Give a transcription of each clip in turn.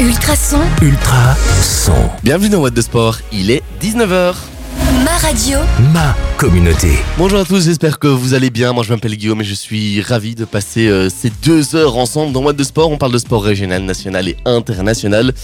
Ultrason, Ultra son. Bienvenue dans What de Sport, il est 19h. Ma radio, Ma communauté. Bonjour à tous, j'espère que vous allez bien. Moi je m'appelle Guillaume et je suis ravi de passer euh, ces deux heures ensemble dans What de Sport. On parle de sport régional, national et international.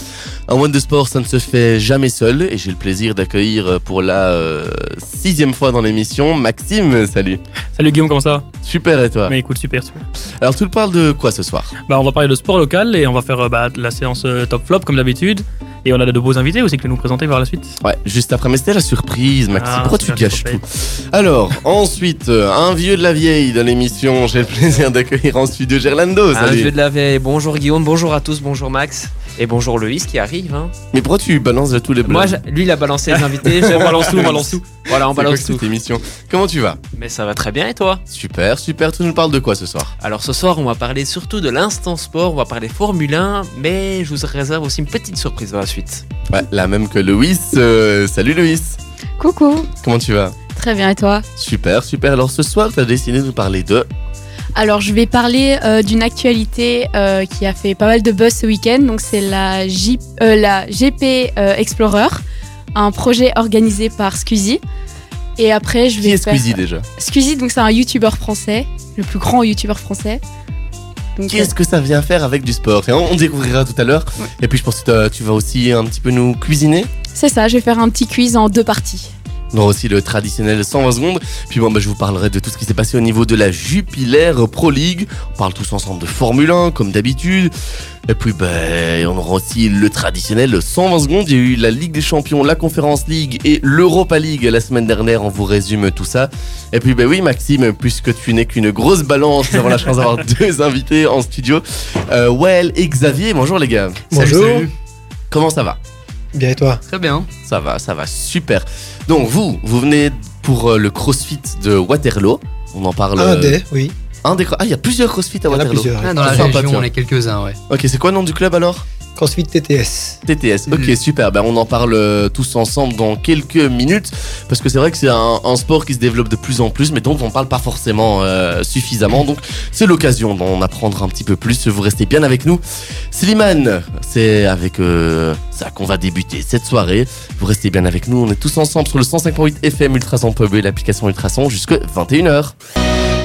Un What de Sport, ça ne se fait jamais seul et j'ai le plaisir d'accueillir euh, pour la euh, sixième fois dans l'émission Maxime. Salut. Salut Guillaume, comment ça va? Super et toi? Mais écoute, super, super. Alors tu parles de quoi ce soir? Bah, on va parler de sport local et on va faire euh, bah, la séance euh, top flop comme d'habitude. Et on a de beaux invités aussi que tu nous présenter par la suite. Ouais, juste après, mais c'était la surprise, Maxime. Ah, Pourquoi tu gâches tout? Alors, ensuite, euh, un vieux de la vieille de l'émission. J'ai le plaisir d'accueillir en studio Gerlando. Un Salut. vieux de la veille. Bonjour Guillaume, bonjour à tous, bonjour Max. Et bonjour Loïs qui arrive. hein. Mais pourquoi tu balances de tous les Moi, blagues je- lui, il a balancé les invités. On balance tout, on balance tout. Voilà, on C'est quoi balance tout. cette émission? Comment tu vas? Mais ça va très bien et toi? Super, super. Tu nous parles de quoi ce soir? Alors ce soir, on va parler surtout de l'instant sport, on va parler Formule 1, mais je vous réserve aussi une petite surprise dans la suite. Ouais, la même que Loïs. Euh, salut Loïs. Coucou, Comment tu vas? Très bien et toi? Super, super. Alors ce soir, tu as décidé de nous parler de. Alors je vais parler euh, d'une actualité euh, qui a fait pas mal de buzz ce week-end, donc c'est la, J- euh, la GP euh, Explorer, un projet organisé par Squeezie. Et après je vais Qui est faire... Squeezie déjà? Squeezie, donc c'est un youtubeur français, le plus grand youtubeur français. Donc, Qu'est-ce que ça vient faire avec du sport? Et on, on découvrira tout à l'heure. Ouais. Et puis je pense que t'as- tu vas aussi un petit peu nous cuisiner. euh, c'est ça, je vais faire un petit quiz en deux parties. On aura aussi le traditionnel 120 secondes. Puis bon, bah, je vous parlerai de tout ce qui s'est passé au niveau de la Jupiler Pro League. On parle tous ensemble de Formule 1, comme d'habitude. Et puis, bah, on aura aussi le traditionnel 120 secondes. Il y a eu la Ligue des Champions, la Conference League et l'Europa League la semaine dernière. On vous résume tout ça. Et puis, bah oui, Maxime, puisque tu n'es qu'une grosse balance, nous avons la chance d'avoir deux invités en studio. Euh, Well et Xavier. Bonjour les gars. Bonjour. Comment ça va? Bien et toi Très bien. ça va, ça va, super. Donc vous, vous venez pour euh, le CrossFit de Waterloo. On en parle. Un euh, des, oui. un des Ah, il y a plusieurs CrossFit à Il y en a Waterloo. plusieurs. Ah, dans la sympa, région, on est quelques-uns, ouais. Ok, c'est quoi le nom du club alors? CrossFit TTS. TTS. Ok, Mhm. super. Ben, on en parle euh, tous ensemble dans quelques minutes. Parce que c'est vrai que c'est un, un sport qui se développe de plus en plus, mais dont on parle pas forcément euh, suffisamment. Donc, c'est l'occasion d'en apprendre un petit peu plus. Vous restez bien avec nous. Slimane, c'est avec euh, ça qu'on va débuter cette soirée. Vous restez bien avec nous. On est tous ensemble sur le 105.8 FM Ultrason Pub et l'application Ultrason jusque 21h.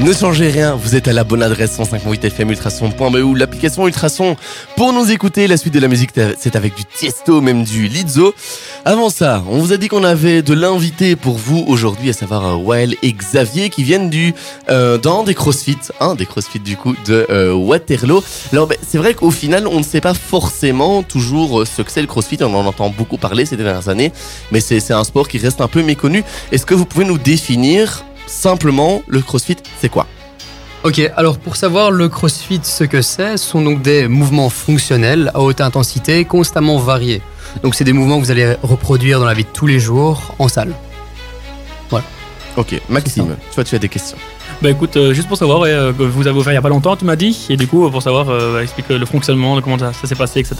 Ne changez rien, vous êtes à la bonne adresse 105.8 FM Ultrason.be ou l'application Ultrason pour nous écouter. La suite de la musique, c'est avec du Tiesto, même du Lizzo. Avant ça, on vous a dit qu'on avait de l'invité pour vous aujourd'hui, à savoir euh, Wael et Xavier qui viennent du euh, dans des CrossFit, un des CrossFit du coup de euh, Waterloo. Alors ben, c'est vrai qu'au final, on ne sait pas forcément toujours ce que c'est le CrossFit. On en entend beaucoup parler ces dernières années, mais c'est un sport qui reste un peu méconnu. Est-ce que vous pouvez nous définir simplement le CrossFit C'est quoi? Ok, alors pour savoir le crossfit, ce que c'est, ce sont donc des mouvements fonctionnels à haute intensité, constamment variés. Donc c'est des mouvements que vous allez reproduire dans la vie de tous les jours en salle. Ok, Maxime, toi tu as des questions. Bah écoute, euh, juste pour savoir, ouais, euh, que vous avez ouvert il y a pas longtemps, tu m'as dit. Et du coup, pour savoir, euh, explique le fonctionnement, de comment ça, ça s'est passé, etc.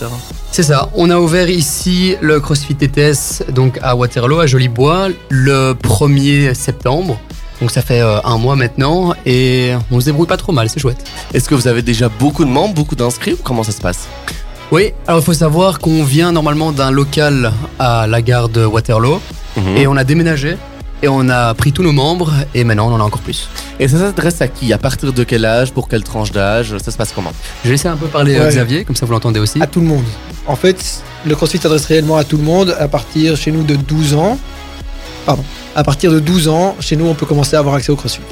C'est ça, on a ouvert ici le CrossFit TTS donc à Waterloo, à Jolibois, le 1er septembre. Donc ça fait euh, un mois maintenant et on se débrouille pas trop mal, c'est chouette. Est-ce que vous avez déjà beaucoup de membres, beaucoup d'inscrits ou comment ça se passe? Oui, alors il faut savoir qu'on vient normalement d'un local à la gare de Waterloo Mhm. et on a déménagé et on a pris tous nos membres et maintenant on en a encore plus. Et ça s'adresse à qui? À partir de quel âge? Pour quelle tranche d'âge? Ça se passe comment? Je vais laisser un peu parler euh, Ouais. Xavier, comme ça vous l'entendez aussi. À tout le monde. En fait, le CrossFit s'adresse réellement à tout le monde à partir chez nous de 12 ans. Pardon. À partir de 12 ans, chez nous, on peut commencer à avoir accès au CrossFit.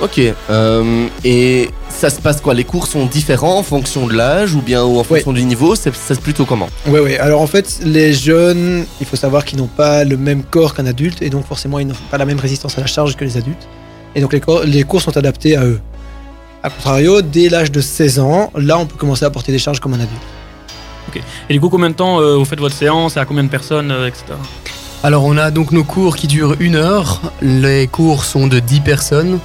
Ok. euh, et ça se passe quoi? Les cours sont différents en fonction de l'âge ou bien ou en fonction du niveau? C'est c'est plutôt comment? Ouais, ouais. Alors en fait, les jeunes, il faut savoir qu'ils n'ont pas le même corps qu'un adulte et donc forcément, ils n'ont pas la même résistance à la charge que les adultes. Et donc les, cours- les cours sont adaptés à eux. A contrario, dès l'âge de 16 ans, là, on peut commencer à porter des charges comme un adulte. Et du coup, combien de temps euh, vous faites votre séance? Et à combien de personnes, euh, etc. Alors on a donc nos cours qui durent une heure, les cours sont de 10 personnes.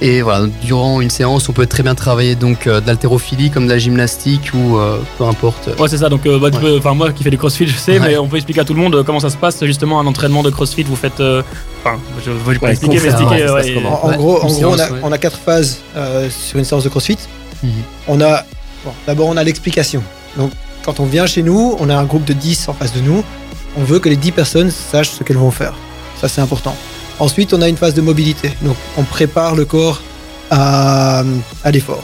Et voilà, durant une séance, on peut très bien travailler donc euh, de l'haltérophilie comme de la gymnastique ou euh, peu importe. Ouais, c'est ça. Donc, euh, bah, tu Ouais. peux- enfin, moi qui fais du crossfit, je sais, Ouais. mais on peut expliquer à tout le monde euh, comment ça se passe justement un entraînement de crossfit. Vous faites. euh, Enfin, je ne vais pas Ouais, expliquer, mais expliquer. En, en gros, en une gros on, a, séance, ouais. on a quatre phases euh, sur une séance de CrossFit. Mhm. On a, bon, d'abord, on a l'explication. Donc, quand on vient chez nous, on a un groupe de 10 en face de nous. On veut que les 10 personnes sachent ce qu'elles vont faire. Ça, c'est important. Ensuite, on a une phase de mobilité. Donc, on prépare le corps à, l'effort.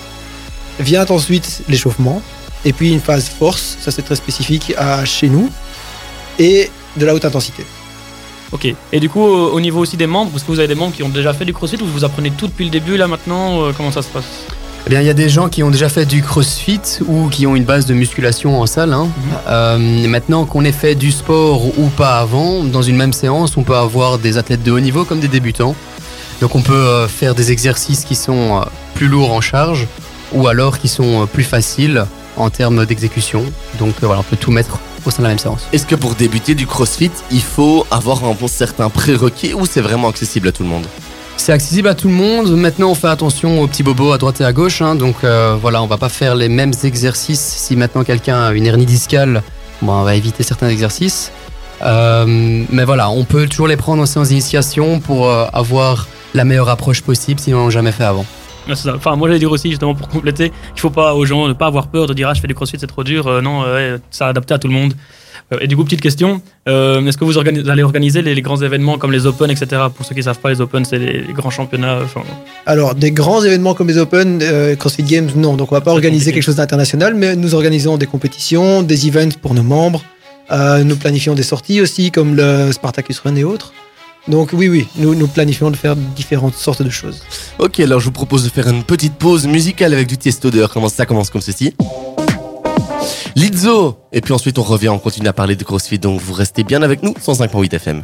Vient ensuite l'échauffement. Et puis, une phase force. Ça, c'est très spécifique à chez nous. Et de la haute intensité. Ok. Et du coup, au au niveau aussi des membres, parce que vous avez des membres qui ont déjà fait du crossfit ou vous apprenez tout depuis le début là maintenant euh, Comment ça se passe? Eh bien, il y a des gens qui ont déjà fait du crossfit ou qui ont une base de musculation en salle. hein. Euh, maintenant qu'on ait fait du sport ou pas avant, dans une même séance, on peut avoir des athlètes de haut niveau comme des débutants. Donc on peut euh, faire des exercices qui sont euh, plus lourds en charge ou alors qui sont plus faciles en termes d'exécution. Donc voilà, on peut tout mettre au sein de la même séance. Est-ce que pour débuter du CrossFit, il faut avoir un certain prérequis ou c'est vraiment accessible à tout le monde? C'est accessible à tout le monde. Maintenant, on fait attention aux petits bobos à droite et à gauche. hein. Donc euh, voilà, on va pas faire les mêmes exercices. Si maintenant quelqu'un a une hernie discale, on va éviter certains exercices. Euh, mais voilà, on peut toujours les prendre en séance d'initiation pour euh, avoir la meilleure approche possible si on n'en a jamais fait avant. Ouais, ça. Enfin, moi, j'allais dire aussi, justement, pour compléter, il faut pas aux gens ne pas avoir peur de dire ah je fais du crossfit c'est trop dur. Euh, non, euh, c'est adapté à tout le monde. Euh, et du coup, petite question, euh, est-ce que vous, organi- allez organiser les, les grands événements comme les Open, etc. Pour ceux qui savent pas, les Open c'est les, les grands championnats. Alors, des grands événements comme les Open, CrossFit Games, non. Donc, on va pas organiser compliqué. quelque chose d'international, mais nous organisons des compétitions, des events pour nos membres. Nous planifions des sorties aussi, comme le Spartacus Run et autres. Donc, oui, oui, nous, nous planifions de faire différentes sortes de choses. Ok, alors je vous propose de faire une petite pause musicale avec du Tiesto dehors. Comment ça commence comme ceci Lizzo Et puis ensuite on revient, on continue à parler de CrossFit, donc vous restez bien avec nous, 105.8 FM.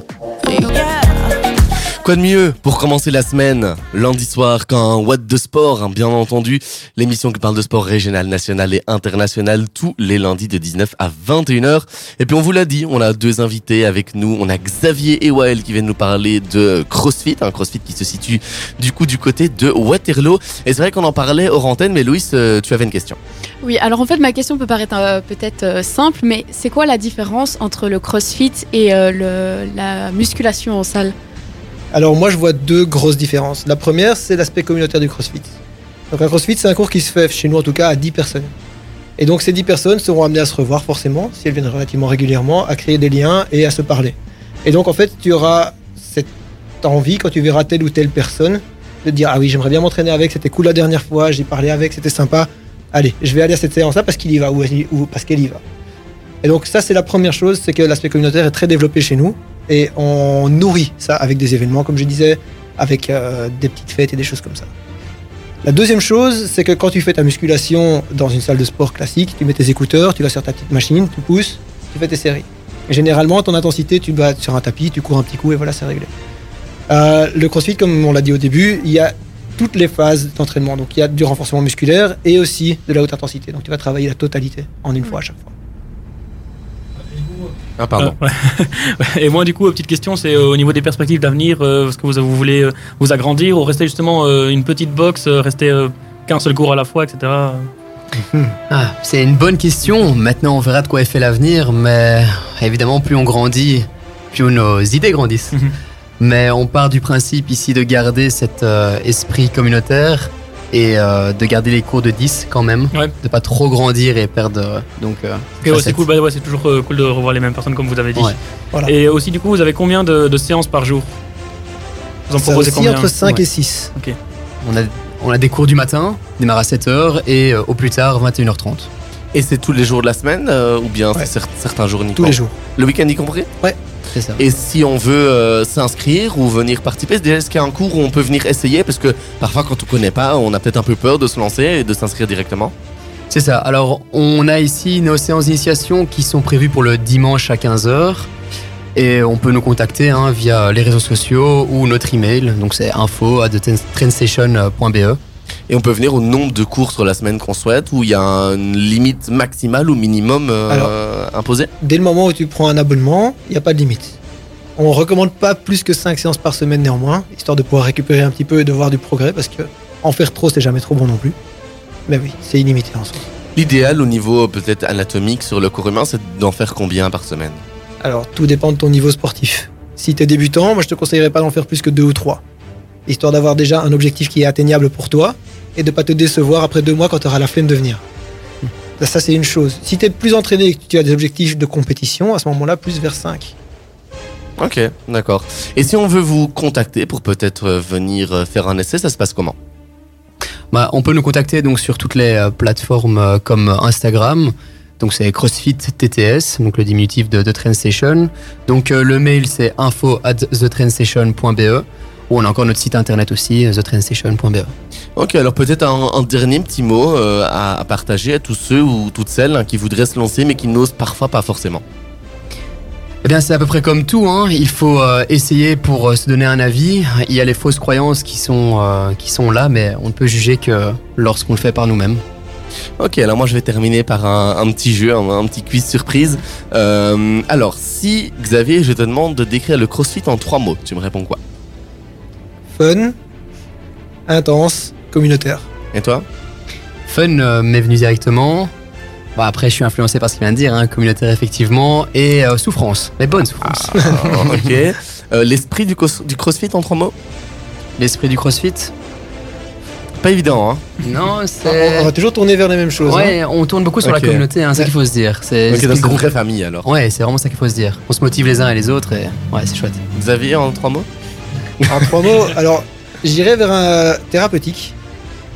Quoi de mieux pour commencer la semaine, lundi soir, quand What de Sport, hein, bien entendu, l'émission qui parle de sport régional, national et international, tous les lundis de 19 à 21h. Et puis on vous l'a dit, on a deux invités avec nous, on a Xavier et Wael qui viennent nous parler de CrossFit, un CrossFit qui se situe du coup du côté de Waterloo. Et c'est vrai qu'on en parlait hors antenne, mais Louis, euh, tu avais une question. Oui, alors en fait, ma question peut paraître euh, peut-être euh, simple, mais c'est quoi la différence entre le crossfit et la musculation en salle? Alors moi je vois deux grosses différences. La première c'est l'aspect communautaire du CrossFit. Donc un CrossFit c'est un cours qui se fait chez nous en tout cas à 10 personnes. Et donc ces 10 personnes seront amenées à se revoir forcément, si elles viennent relativement régulièrement, à créer des liens et à se parler. Et donc en fait tu auras cette envie quand tu verras telle ou telle personne de dire ah oui j'aimerais bien m'entraîner avec, c'était cool la dernière fois, j'ai parlé avec, c'était sympa. Allez, je vais aller à cette séance-là parce qu'il y va ou, ou parce qu'elle y va. Et donc ça c'est la première chose, c'est que l'aspect communautaire est très développé chez nous et on nourrit ça avec des événements, comme je disais, avec euh, des petites fêtes et des choses comme ça. La deuxième chose, c'est que quand tu fais ta musculation dans une salle de sport classique, tu mets tes écouteurs, tu vas sur ta petite machine, tu pousses, tu fais tes séries. Et généralement, ton intensité, tu être sur un tapis, tu cours un petit coup et voilà, c'est réglé. Euh, le crossfit, comme on l'a dit au début, il y a toutes les phases d'entraînement. Donc il y a du renforcement musculaire et aussi de la haute intensité. Donc tu vas travailler la totalité en une fois à chaque fois. Ah pardon. Euh, ouais. Et moi, du coup, petite question, c'est euh, au niveau des perspectives d'avenir, euh, est-ce que vous, vous voulez euh, vous agrandir ou rester justement euh, une petite box, euh, rester euh, qu'un seul cours à la fois, etc. Ah, c'est une bonne question. Maintenant, on verra de quoi est fait l'avenir, mais évidemment, plus on grandit, plus nos idées grandissent. Mhm. mais on part du principe ici de garder cet euh, esprit communautaire et euh, de garder les cours de 10 quand même, Ouais. de pas trop grandir et perdre. euh, donc, euh, Ok, ouais, c'est cool, bah, ouais, c'est toujours euh, cool de revoir les mêmes personnes comme vous avez dit. Ouais. Voilà. Et aussi, du coup, vous avez combien de, de séances par jour? Vous en proposez combien? entre 5 Ouais. et 6. On a, on a des cours du matin, démarre à 7h et euh, au plus tard 21h30. Et c'est tous les jours de la semaine euh, ou bien Ouais. c'est cer- certains jours Tous les jours. Le week-end y compris? C'est ça. Et si on veut euh, s'inscrire ou venir participer, déjà est-ce qu'il y a un cours où on peut venir essayer? Parce que parfois quand on connaît pas, on a peut-être un peu peur de se lancer et de s'inscrire directement. C'est ça. Alors, on a ici nos séances d'initiation qui sont prévues pour le dimanche à 15h. Et on peut nous contacter hein, via les réseaux sociaux ou notre email. Donc, c'est info at trainstation.be. Et on peut venir au nombre de cours sur la semaine qu'on souhaite ou il y a une limite maximale ou minimum euh, imposée Dès le moment où tu prends un abonnement, il n'y a pas de limite. On recommande pas plus que 5 séances par semaine néanmoins, histoire de pouvoir récupérer un petit peu et de voir du progrès, parce que en faire trop, c'est jamais trop bon non plus. Mais oui, c'est illimité en soi. L'idéal au niveau euh, peut-être anatomique sur le corps humain, c'est d'en faire combien par semaine? Alors, tout dépend de ton niveau sportif. Si tu es débutant, moi je te conseillerais pas d'en faire plus que 2 ou 3. Histoire d'avoir déjà un objectif qui est atteignable pour toi et de pas te décevoir après deux mois quand tu auras la flemme de venir. Ça, c'est une chose. Si tu es plus entraîné et que tu as des objectifs de compétition, à ce moment-là, plus vers 5. Ok, d'accord. Et si on veut vous contacter pour peut-être euh, venir euh, faire un essai, ça se passe comment? Bah, on peut nous contacter donc sur toutes les euh, plateformes euh, comme Instagram. Donc c'est CrossFit TTS, donc le diminutif de The Train Station. Donc euh, le mail c'est info at thetrainstation.be ou on a encore notre site internet aussi, euh, thetrainstation.be. Ok, alors peut-être un, un dernier petit mot euh, à, à partager à tous ceux ou toutes celles hein, qui voudraient se lancer mais qui n'osent parfois pas forcément. Eh bien c'est à peu près comme tout, hein. il faut euh, essayer pour euh, se donner un avis. Il y a les fausses croyances qui sont, euh, qui sont là, mais on ne peut juger que lorsqu'on le fait par nous-mêmes. Ok, alors moi je vais terminer par un, un petit jeu, un, un petit quiz surprise. Alors, si Xavier, je te demande de décrire le CrossFit en trois mots, tu me réponds quoi? Fun, intense, communautaire. Et toi? Fun euh, m'est venu directement. Bah, après, je suis influencé par ce qu'il vient de dire, hein, communautaire effectivement, et euh, souffrance, mais bonne souffrance. Ah, Ok. Euh, L'esprit du, CrossFit en trois mots? L'esprit du CrossFit? Pas évident, hein Non, On c'est. va toujours tourner vers les mêmes choses. hein. Ouais, on tourne beaucoup sur la communauté, hein, c'est ça qu'il faut se dire. C'est Ok, c'est donc c'est le une groupe. vraie famille alors. Ouais, c'est vraiment ça qu'il faut se dire. On se motive les uns et les autres, et ouais, c'est chouette. Xavier en trois mots? En trois mots, alors j'irai vers un thérapeutique.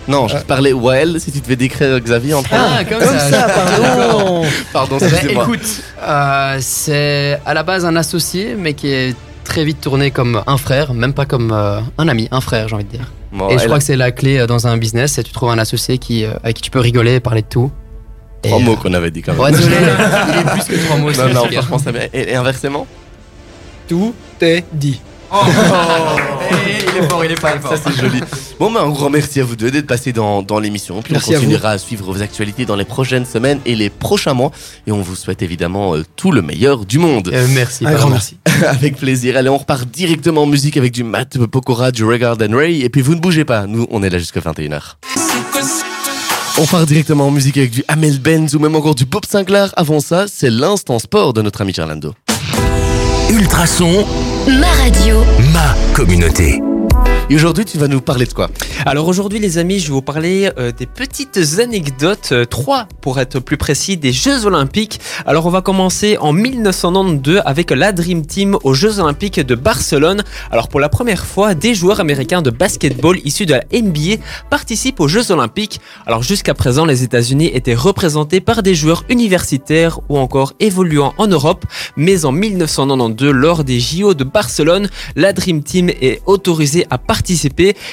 Non, je Euh. te parlais well si tu devais décrire Xavier en trois mots. Ah, comme, Comme ça, pardon. Pardon, Bah, excusez-moi. écoute, euh, c'est à la base un associé, mais qui est très vite tourné comme un frère, même pas comme euh, un ami, un frère, j'ai envie de dire. Bon, et je crois a que c'est la clé euh, dans un business, c'est tu trouves un associé qui, euh, avec qui tu peux rigoler, parler de tout. Et, trois euh, mots qu'on avait dit quand même. Ouais, désolé, il est plus que trois mots. non, c'est non, franchement, ça va. Et, et inversement Tout est dit. il est fort, il est fort, il est fort. Ça, c'est joli. Bon, ben, un grand merci à vous deux d'être passés dans, dans l'émission. Puis Merci on à continuera à, suivre vos actualités dans les prochaines semaines et les prochains mois. Et on vous souhaite évidemment euh, tout le meilleur du monde. Euh, merci. Un grand merci. avec plaisir. Allez, on repart directement en musique avec du Matt Pokora, du Regard and Ray. Et puis vous ne bougez pas. Nous, on est là jusqu'à 21h. On part directement en musique avec du Amel Benz ou même encore du Bob Sinclair. Avant ça, c'est l'instant sport de notre ami Gerlando. Ultrason, Ma radio. ma communauté. Et aujourd'hui, tu vas nous parler de quoi Alors aujourd'hui les amis, je vais vous parler euh, des petites anecdotes, euh, trois pour être plus précis, des Jeux Olympiques. Alors on va commencer en 1992 avec la Dream Team aux Jeux Olympiques de Barcelone. Alors pour la première fois, des joueurs américains de basketball issus de la NBA participent aux Jeux Olympiques. Alors jusqu'à présent, les États-Unis étaient représentés par des joueurs universitaires ou encore évoluant en Europe, mais en 1992, lors des JO de Barcelone, la Dream Team est autorisée à participer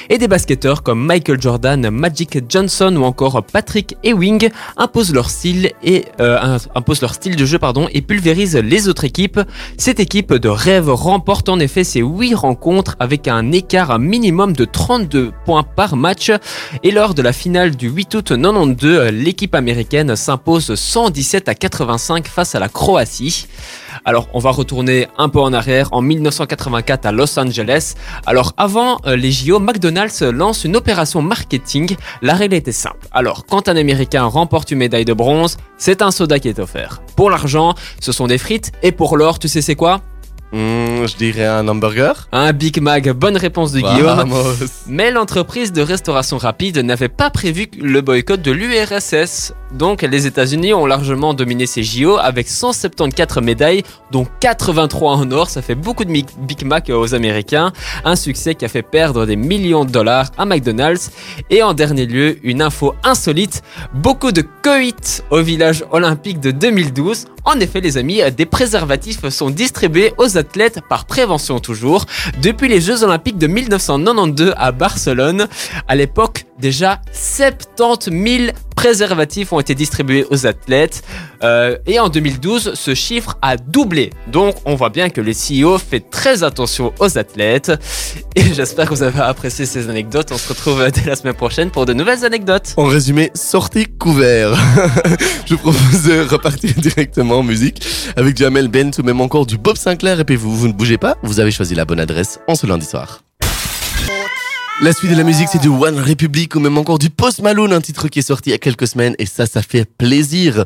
et des basketteurs comme Michael Jordan, Magic Johnson ou encore Patrick Ewing imposent leur style et euh, imposent leur style de jeu pardon et pulvérisent les autres équipes. Cette équipe de rêve remporte en effet ces 8 rencontres avec un écart minimum de 32 points par match et lors de la finale du 8 août 92, l'équipe américaine s'impose 117 à 85 face à la Croatie. Alors, on va retourner un peu en arrière en 1984 à Los Angeles. Alors, avant euh, les JO, McDonald's lance une opération marketing. La règle était simple. Alors, quand un Américain remporte une médaille de bronze, c'est un soda qui est offert. Pour l'argent, ce sont des frites. Et pour l'or, tu sais c'est quoi? Hmm, Je dirais un hamburger. Un Big Mac. Bonne réponse de Guillaume. Vamos. Mais l'entreprise de restauration rapide n'avait pas prévu le boycott de l'URSS. Donc les États-Unis ont largement dominé ces JO avec 174 médailles, dont 83 en or. Ça fait beaucoup de Big Mac aux Américains. Un succès qui a fait perdre des millions de dollars à McDonald's. Et en dernier lieu, une info insolite. Beaucoup de coïts au village olympique de 2012. En effet, les amis, des préservatifs sont distribués aux athlètes par prévention toujours depuis les Jeux Olympiques de 1992 à Barcelone. À l'époque, déjà 70 000 préservatifs ont été distribués aux athlètes. Euh, et en 2012, ce chiffre a doublé. Donc, on voit bien que le CEO fait très attention aux athlètes. Et j'espère que vous avez apprécié ces anecdotes. On se retrouve dès la semaine prochaine pour de nouvelles anecdotes. En résumé, sortez couvert. Je propose de repartir directement en musique avec du Amel Bent ou même encore du Bob Sinclair. Et puis vous, vous ne bougez pas, vous avez choisi la bonne adresse en ce lundi soir. La suite de la musique, c'est du One Republic ou même encore du Post Malone, un titre qui est sorti il y a quelques semaines et ça, ça fait plaisir.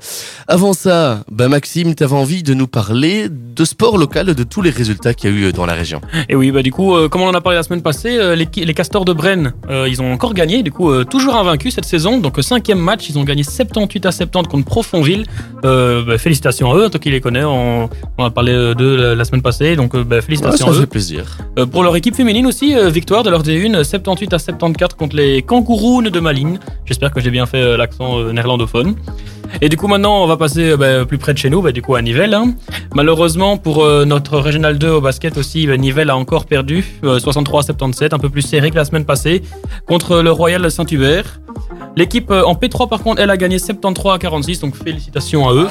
Avant ça, bah Maxime, t'avais envie de nous parler de sport local, de tous les résultats qu'il y a eu dans la région. Et oui, bah du coup, euh, comme on en a parlé la semaine passée, euh, les, les Castors de Brenne, euh, ils ont encore gagné, du coup, euh, toujours invaincus cette saison. Donc, euh, cinquième match, ils ont gagné 78 à 70 contre Profonville. Euh, bah, félicitations à eux, toi qui les connais, on, on a parlé euh, d'eux la, la semaine passée, donc euh, bah, Ouais, félicitations ça à eux. fait plaisir. Euh, pour leur équipe féminine aussi, euh, victoire de leur D1, 78 à 74 contre les Kangourous de Malines. J'espère que j'ai bien fait euh, l'accent euh, néerlandophone. Et du coup maintenant on va passer euh, bah, plus près de chez nous, bah, du coup à Nivelles. hein. Malheureusement pour notre Régional 2 au basket aussi, bah, Nivelles a encore perdu, euh, 63 à 77, un peu plus serré que la semaine passée, contre le Royal Saint-Hubert. L'équipe en P3 par contre, elle a gagné 73 à 46, donc félicitations à eux.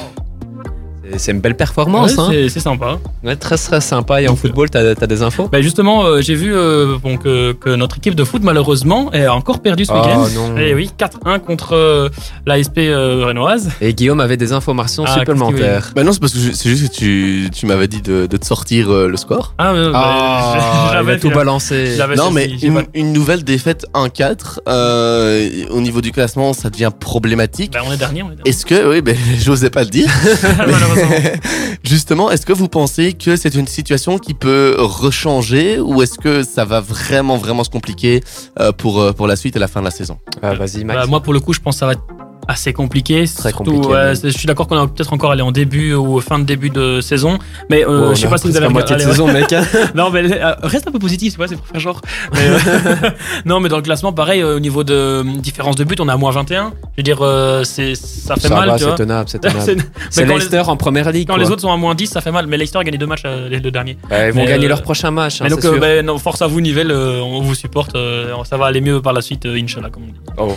C'est- une belle performance. Ouais, hein. c'est- sympa. Ouais, très très sympa. Et en football, t'as as des infos? Bah, justement, euh, j'ai vu euh, bon, que, que notre équipe de foot malheureusement a encore perdu ce week-end. Oh non. Eh oui, 4-1 contre euh, l'ASP euh, Rennoise. Et Guillaume avait des informations Ah, supplémentaires. Bah non, c'est parce que c'est juste que tu, tu m'avais dit de, de te sortir euh, le score. Ah, bah, Ah, j'avais a tout balancé. Non, mais une, pas- une nouvelle défaite 1-4, euh, au niveau du classement, ça devient problématique. Bah, on est dernier, est. Est-ce que, oui, ben, j'osais pas le dire. Malheureusement. Justement, est-ce que vous pensez que c'est une situation qui peut rechanger ou est-ce que ça va vraiment, vraiment se compliquer euh, pour, euh, pour la suite et la fin de la saison? Ah, Vas-y, Max. Bah, moi, pour le coup, je pense que ça va être assez compliqué. Très Surtout, compliqué, ouais, c'est- je suis d'accord qu'on a peut-être encore aller en début ou fin de début de saison. Mais euh, je sais pas a si vous avez la moitié de allez, ouais. saison, mec. hein. Non, mais euh, reste un peu positif, tu vois, c'est pour faire genre. Mais, euh, non, mais dans le classement, pareil, euh, au niveau de différence de but, on est à moins 21. Je veux dire, euh, c'est, ça fait Ça mal, c'est tenable, c'est C'est- tenable. C'est quand les- Leicester en première ligue. Quand quoi. les autres sont à moins 10, ça fait mal. Mais Leicester a gagné deux matchs les deux derniers. Bah, ils vont Mais, gagner leur prochain match, hein, mais donc, c'est euh, sûr. ben, non, force à vous, Nivelle, on vous supporte. ça va aller mieux par la suite, Inch'Allah, comme on dit. Oh,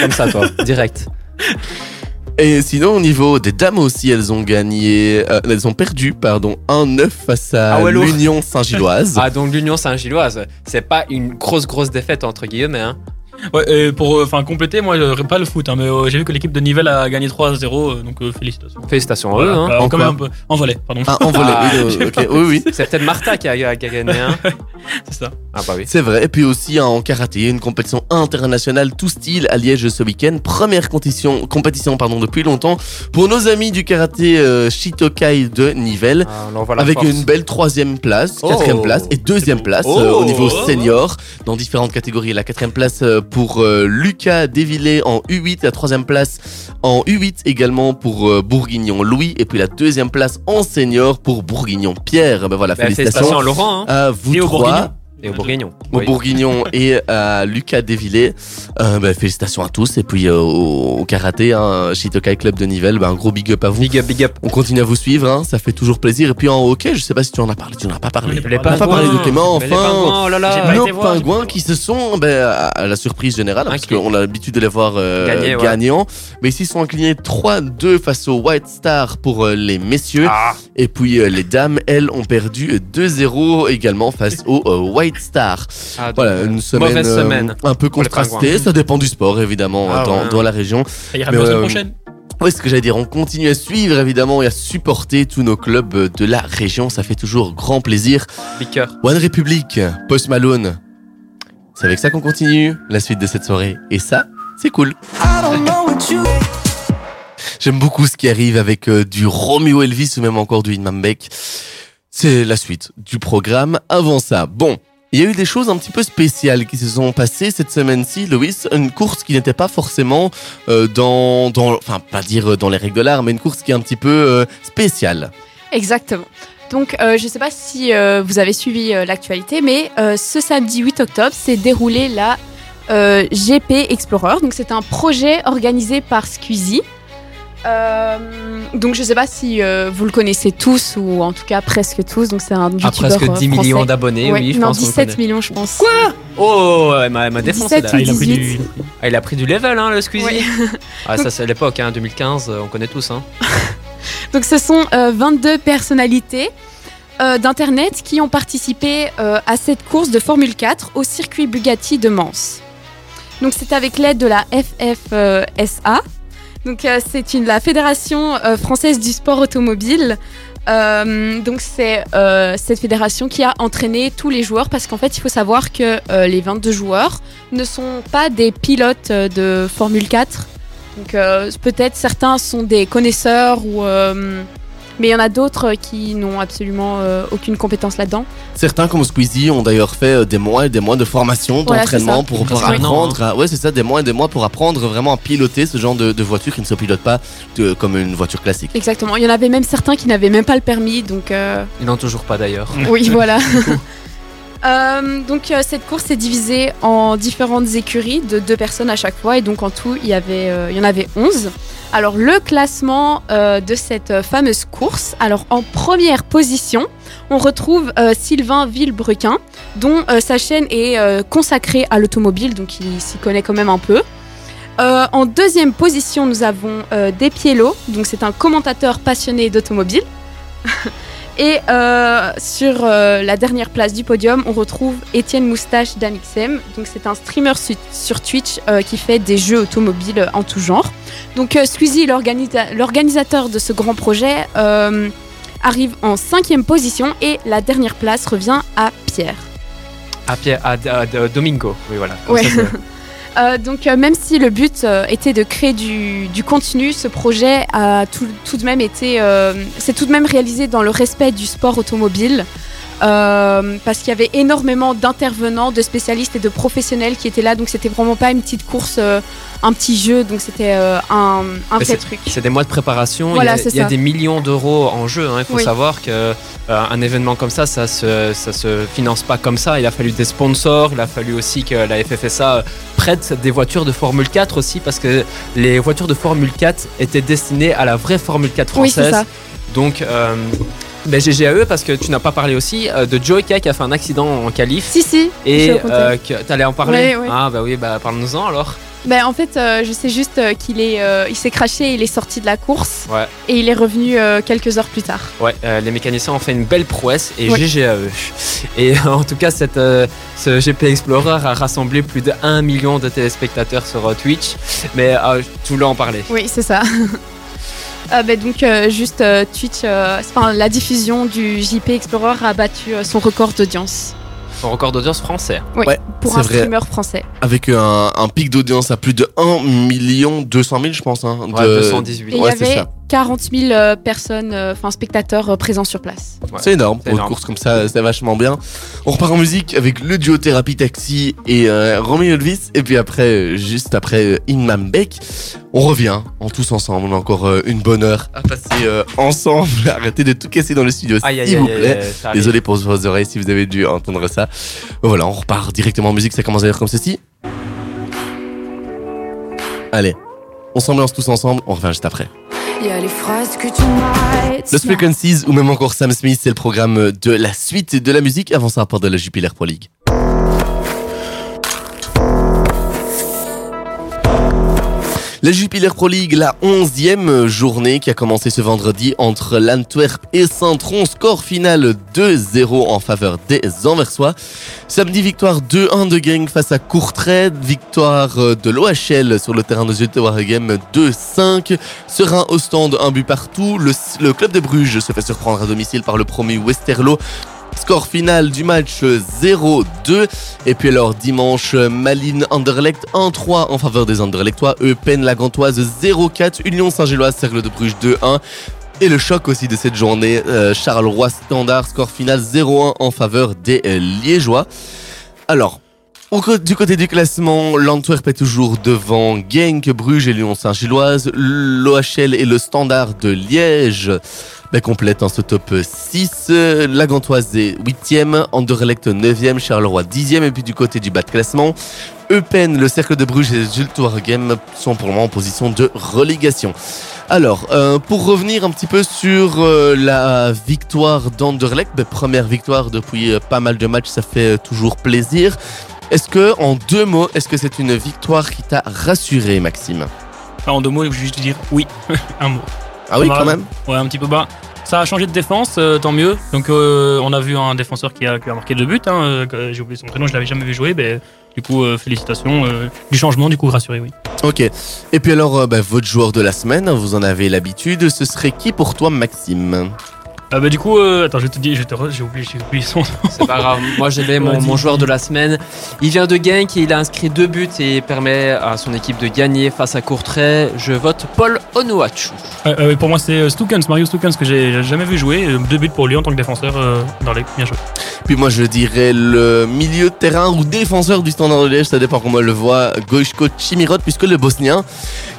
comme ça, toi, direct. Et sinon, au niveau des dames aussi, elles ont gagné, euh, elles ont perdu, pardon, 1-9 face à Ah ouais, l'Union Saint-Gilloise. Ah, donc l'Union Saint-Gilloise, c'est pas une grosse, grosse défaite entre guillemets. Hein. Ouais, et pour euh, enfin compléter, moi, je pas le foot, hein, mais euh, j'ai vu que l'équipe de Nivelle a gagné 3-0, euh, donc euh, félicitations. Félicitations à Voilà, eux. Hein. bah, En quand quoi même un peu. En volet, pardon. Ah, en volée, Ah. oui, euh, oui, oui. C'est peut-être Martha qui a, qui a gagné. Hein. C'est ça. Ah, bah oui. C'est vrai. Et puis aussi en karaté, une compétition internationale tout style à Liège ce week-end. Première compétition, compétition pardon, depuis longtemps pour nos amis du karaté euh, Shitokai de Nivelles. Ah, avec force. une belle troisième place, Oh. quatrième place et deuxième place Oh. euh, au niveau senior dans différentes catégories. La quatrième place euh, pour euh, Lucas Desvillers en U8, la troisième place en U8 également pour euh, Bourguignon Louis et puis la deuxième place en senior pour Bourguignon Pierre. Ben voilà, Bah, félicitations à Laurent hein. à vous Et trois. Et au Bourguignon. Au Oui. Bourguignon et à Lucas Desvillers. Euh, ben, félicitations à tous. Et puis euh, au, karaté, hein, Shitokai Club de Nivelles, ben, un gros big up à vous. Big up, big up. On continue à vous suivre, hein, ça fait toujours plaisir. Et puis en hockey, je sais pas si tu en as parlé, tu n'en as pas parlé. Les On n'a pas parlé de Clément, les enfin. pingouins, oh là là. pas Nos voir, pingouins qui se sont, ben, à la surprise générale, parce qu'on a l'habitude de les voir euh, ouais. gagnants, mais ici ils sont inclinés 3-2 face aux White Stars pour les messieurs, Ah, et puis les dames, elles, ont perdu 2-0 également face aux euh, Stars. ah, donc, Voilà, une semaine, Mauvaise euh, semaine un peu contrastée, ça dépend du sport évidemment Ah dans, ouais. dans la région. Ça ira Mais, mieux la semaine euh, prochaine. Oui, ce que j'allais dire, on continue à suivre évidemment et à supporter tous nos clubs euh, de la région, ça fait toujours grand plaisir. big. One Republic, Post Malone. C'est avec ça qu'on continue la suite de cette soirée. Et ça, c'est cool. J'aime beaucoup ce qui arrive avec euh, du Romeo Elvis ou même encore du Inman Beck. C'est la suite du programme. Avant ça, bon, il y a eu des choses un petit peu spéciales qui se sont passées cette semaine-ci, Louis. Une course qui n'était pas forcément euh, dans, enfin, pas dire euh, dans les règles de l'art, mais une course qui est un petit peu euh, spéciale. Exactement. Donc, je ne sais pas si vous avez suivi l'actualité, mais ce samedi 8 octobre s'est déroulé la GP Explorer. Donc, c'est un projet organisé par Squeezie. Euh, donc, je ne sais pas si euh, vous le connaissez tous, ou en tout cas presque tous. Donc, c'est un À youtubeur presque 10 euh, millions français. d'abonnés, Ouais, oui, je non, pense. qu'on le 17 connaît. millions, je pense. Oh, elle m'a elle m'a défoncé 17 là. Ah, il, a pris 18. du, Ah, il a pris du level, hein, le Squeezie. Ouais. Ah, ça, c'est à l'époque, hein, 2015, euh, on connaît tous. Hein. Donc ce sont euh, 22 personnalités euh, d'Internet qui ont participé euh, à cette course de Formule 4 au circuit Bugatti de Mans. Donc c'est avec l'aide de la FFSA, Donc euh, c'est la fédération euh, française du sport automobile. Euh, donc c'est cette fédération qui a entraîné tous les joueurs parce qu'en fait il faut savoir que les 22 joueurs ne sont pas des pilotes de Formule 4. Donc peut-être certains sont des connaisseurs ou mais il y en a d'autres qui n'ont absolument euh, aucune compétence là-dedans. Certains comme Squeezie ont d'ailleurs fait euh, des mois et des mois de formation, d'entraînement pour pouvoir Oui. apprendre. à- Ouais, c'est ça, des mois et des mois pour apprendre vraiment à piloter ce genre de, de voiture qui ne se pilote pas de- comme une voiture classique. Exactement. Il y en avait même certains qui n'avaient même pas le permis. Donc euh, Ils n'ont toujours pas d'ailleurs. Oui, voilà. Euh, donc euh, cette course est divisée en différentes écuries de deux personnes à chaque fois et donc en tout il y, avait, euh, il y en avait 11. Alors le classement de cette fameuse course, alors en première position on retrouve Sylvain Villebrequin dont sa chaîne est consacrée à l'automobile donc il s'y connaît quand même un peu. En deuxième position nous avons Despiello, donc c'est un commentateur passionné d'automobile. Et euh, sur euh, la dernière place du podium, on retrouve Étienne Moustache d'Amixem. Donc c'est un streamer su- sur Twitch euh, qui fait des jeux automobiles en tout genre. Donc Squeezie, l'organisa- l'organisateur de ce grand projet, arrive en cinquième position et la dernière place revient à Pierre. À, Pierre, à, à- à Domingo. Oui, voilà. Ouais. ça, Euh, donc euh, même si le but euh, était de créer du, contenu, ce projet a de même été, c'est tout de même réalisé dans le respect du sport automobile. Euh, parce qu'il y avait énormément d'intervenants, de spécialistes et de professionnels qui étaient là, donc c'était vraiment pas une petite course, euh, un petit jeu, donc c'était euh, un, un vrai truc. C'est des mois de préparation. Voilà, il y a, il y a des millions d'euros en jeu. hein. Il faut Oui. savoir que un événement comme ça, ça se, ça se finance pas comme ça. Il a fallu des sponsors. Il a fallu aussi que la FFSA prête des voitures de Formule 4 aussi parce que les voitures de Formule 4 étaient destinées à la vraie Formule 4 Oui, c'est française. ça. Donc, ben, GG à eux parce que tu n'as pas parlé aussi euh, de Joey K qui a fait un accident en qualif. Si, si, Et euh, que t'allais en parler Ouais, ouais. Ah bah oui, bah parle-nous-en alors. Ben, en fait, euh, je sais juste euh, qu'il est, euh, il s'est craché, et il est sorti de la course Ouais. et il est revenu quelques heures plus tard. Ouais, les mécaniciens ont fait une belle prouesse et. GG à eux. Et en tout cas, cette, ce GP Explorer a rassemblé plus de 1 million de téléspectateurs sur Twitch. Mais tu voulais en parler. Oui, c'est ça. Ah, ben, donc euh, juste euh, Twitch, euh, enfin, la diffusion du JP Explorer a battu euh, son record d'audience Son record d'audience français. Ouais, pour un vrai. streamer français. Avec un, un pic d'audience à plus de 1 million 200 000, je pense. Hein, Ouais, de- 218. Et Ouais, y c'est avait ça. 40 000 euh, personnes, euh, enfin spectateurs euh, présents sur place. Ouais. C'est énorme. Pour une course comme ça, c'est vachement bien. On repart en musique avec le duo Thérapie Taxi et euh, Romy Elvis. Et puis après, juste après Imam Beck, on revient en tous ensemble. On a encore euh, une bonne heure à passer euh, ensemble. Arrêtez de tout casser dans le studio, s'il vous aïe, plaît. aïe. Désolé pour vos oreilles si vous avez dû entendre ça. Voilà, on repart directement en musique. Ça commence à être comme ceci. Allez, on s'ambiance tous ensemble. On revient juste après. Il y a les phrases que tu m'arrêtes. Lost Frequencies ou même encore Sam Smith, c'est le programme de la suite de la musique. Avant ça, rapport de la Jupiler Pro League. La Jupiler Pro League, la onzième journée qui a commencé ce vendredi entre l'Antwerp et Saint-Tron. Score final 2-0 en faveur des Anversois. Samedi, victoire 2-1 de Gang face à Courtrai. Victoire euh, de l'OHL sur le terrain de Zulte Waregem 2-5. Serein au un but partout. Le, club de Bruges se fait surprendre à domicile par le promu Westerlo. Score final du match 0-2. Et puis alors dimanche, Malines Anderlecht 1-3 en faveur des Anderlechtois. Eupen la Gantoise 0-4. Union Saint-Géloise Cercle de Bruges 2-1. Et le choc aussi de cette journée, euh, Charleroi Standard, score final 0-1 en faveur des euh, Liégeois. Alors, du côté du classement, l'Antwerp est toujours devant Genk, Bruges et Lyon Saint-Gilloise. L'OHL et le Standard de Liège ben, complètent en ce top 6. Euh, La Gantoise est 8e, Anderlecht 9e, Charleroi 10e. Et puis du côté du bas de classement, Eupen, le Cercle de Bruges et Zulte Waregem sont pour le moment en position de relégation. Alors, euh, pour revenir un petit peu sur euh, la victoire d'Anderlecht, ben, première victoire depuis pas mal de matchs, ça fait toujours plaisir. Est-ce que, en deux mots, est-ce que c'est une victoire qui t'a rassuré, Maxime? En deux mots, je vais juste dire oui. un mot. Ah oui, quand même Ouais, un petit peu bas. Ça a changé de défense, euh, tant mieux. Donc, euh, on a vu un défenseur qui a, qui a marqué deux buts. hein, euh, J'ai oublié son prénom, je l'avais jamais vu jouer. Mais, du coup, félicitations. du changement, du coup, rassuré, oui. Ok. Et puis alors, bah, votre joueur de la semaine, vous en avez l'habitude, ce serait qui pour toi, Maxime? Ah bah du coup, euh, attends, je te dis, je te re- j'ai oublié, j'ai oublié son nom. C'est pas grave. Moi, je l'ai, mon, mon joueur de la semaine. Il vient de Genk et il a inscrit deux buts et permet à son équipe de gagner face à Courtrai. Je vote Paul Onuachu. Ouais, euh, pour moi, c'est euh, Stukens, Mario Stukens, que j'ai jamais vu jouer. Euh, Deux buts pour lui en tant que défenseur euh, dans les. Bien joué. Puis moi, je dirais le milieu de terrain ou défenseur du Standard de Liège, ça dépend comment on le voit, Gojko Chimirot, puisque le Bosnien,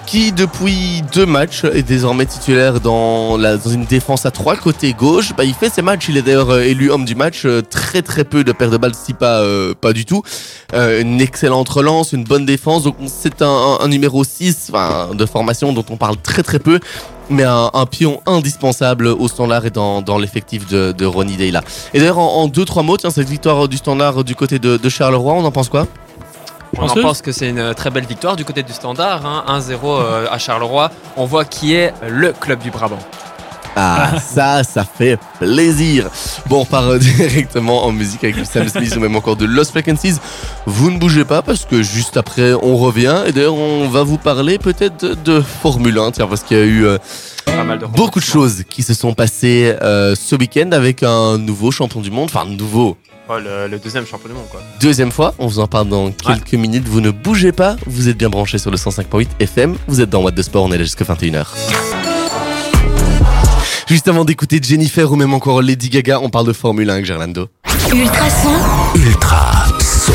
qui depuis deux matchs est désormais titulaire dans, une défense à trois côté gauche, bah, il fait ses matchs, il est d'ailleurs euh, élu homme du match, euh, très très peu de paires de balles, si pas, euh, pas du tout. Une excellente relance, une bonne défense, donc c'est un, numéro 6 enfin, de formation dont on parle très très peu. Mais un, pion indispensable au standard et dans, l'effectif de, de Ronnie Deyla. Et d'ailleurs, en, en deux, trois mots, tiens, cette victoire du standard du côté de, de Charleroi, on en pense quoi? On en pense que c'est une très belle victoire du côté du Standard, hein, 1-0 euh, à Charleroi. On voit qui est le club du Brabant. Ah, ça, ça fait plaisir. Bon, on part euh, directement en musique avec du Sam Smith ou même encore de Lost Frequencies. Vous ne bougez pas parce que juste après, on revient. Et d'ailleurs, on va vous parler peut-être de, de Formule 1, tiens, parce qu'il y a eu euh, Pas mal de beaucoup de choses qui se sont passées euh, ce week-end avec un nouveau champion du monde. Enfin, nouveau, Oh, le, le deuxième champion du monde, quoi. deuxième fois. On vous en parle dans quelques minutes. Vous ne bougez pas. Vous êtes bien branchés sur le 105.8 FM. Vous êtes dans What the Sport. On est là jusqu'à 21h. Juste avant d'écouter Jennifer ou même encore Lady Gaga, on parle de Formule 1 avec Gerlando. Ultrason, Ultra son.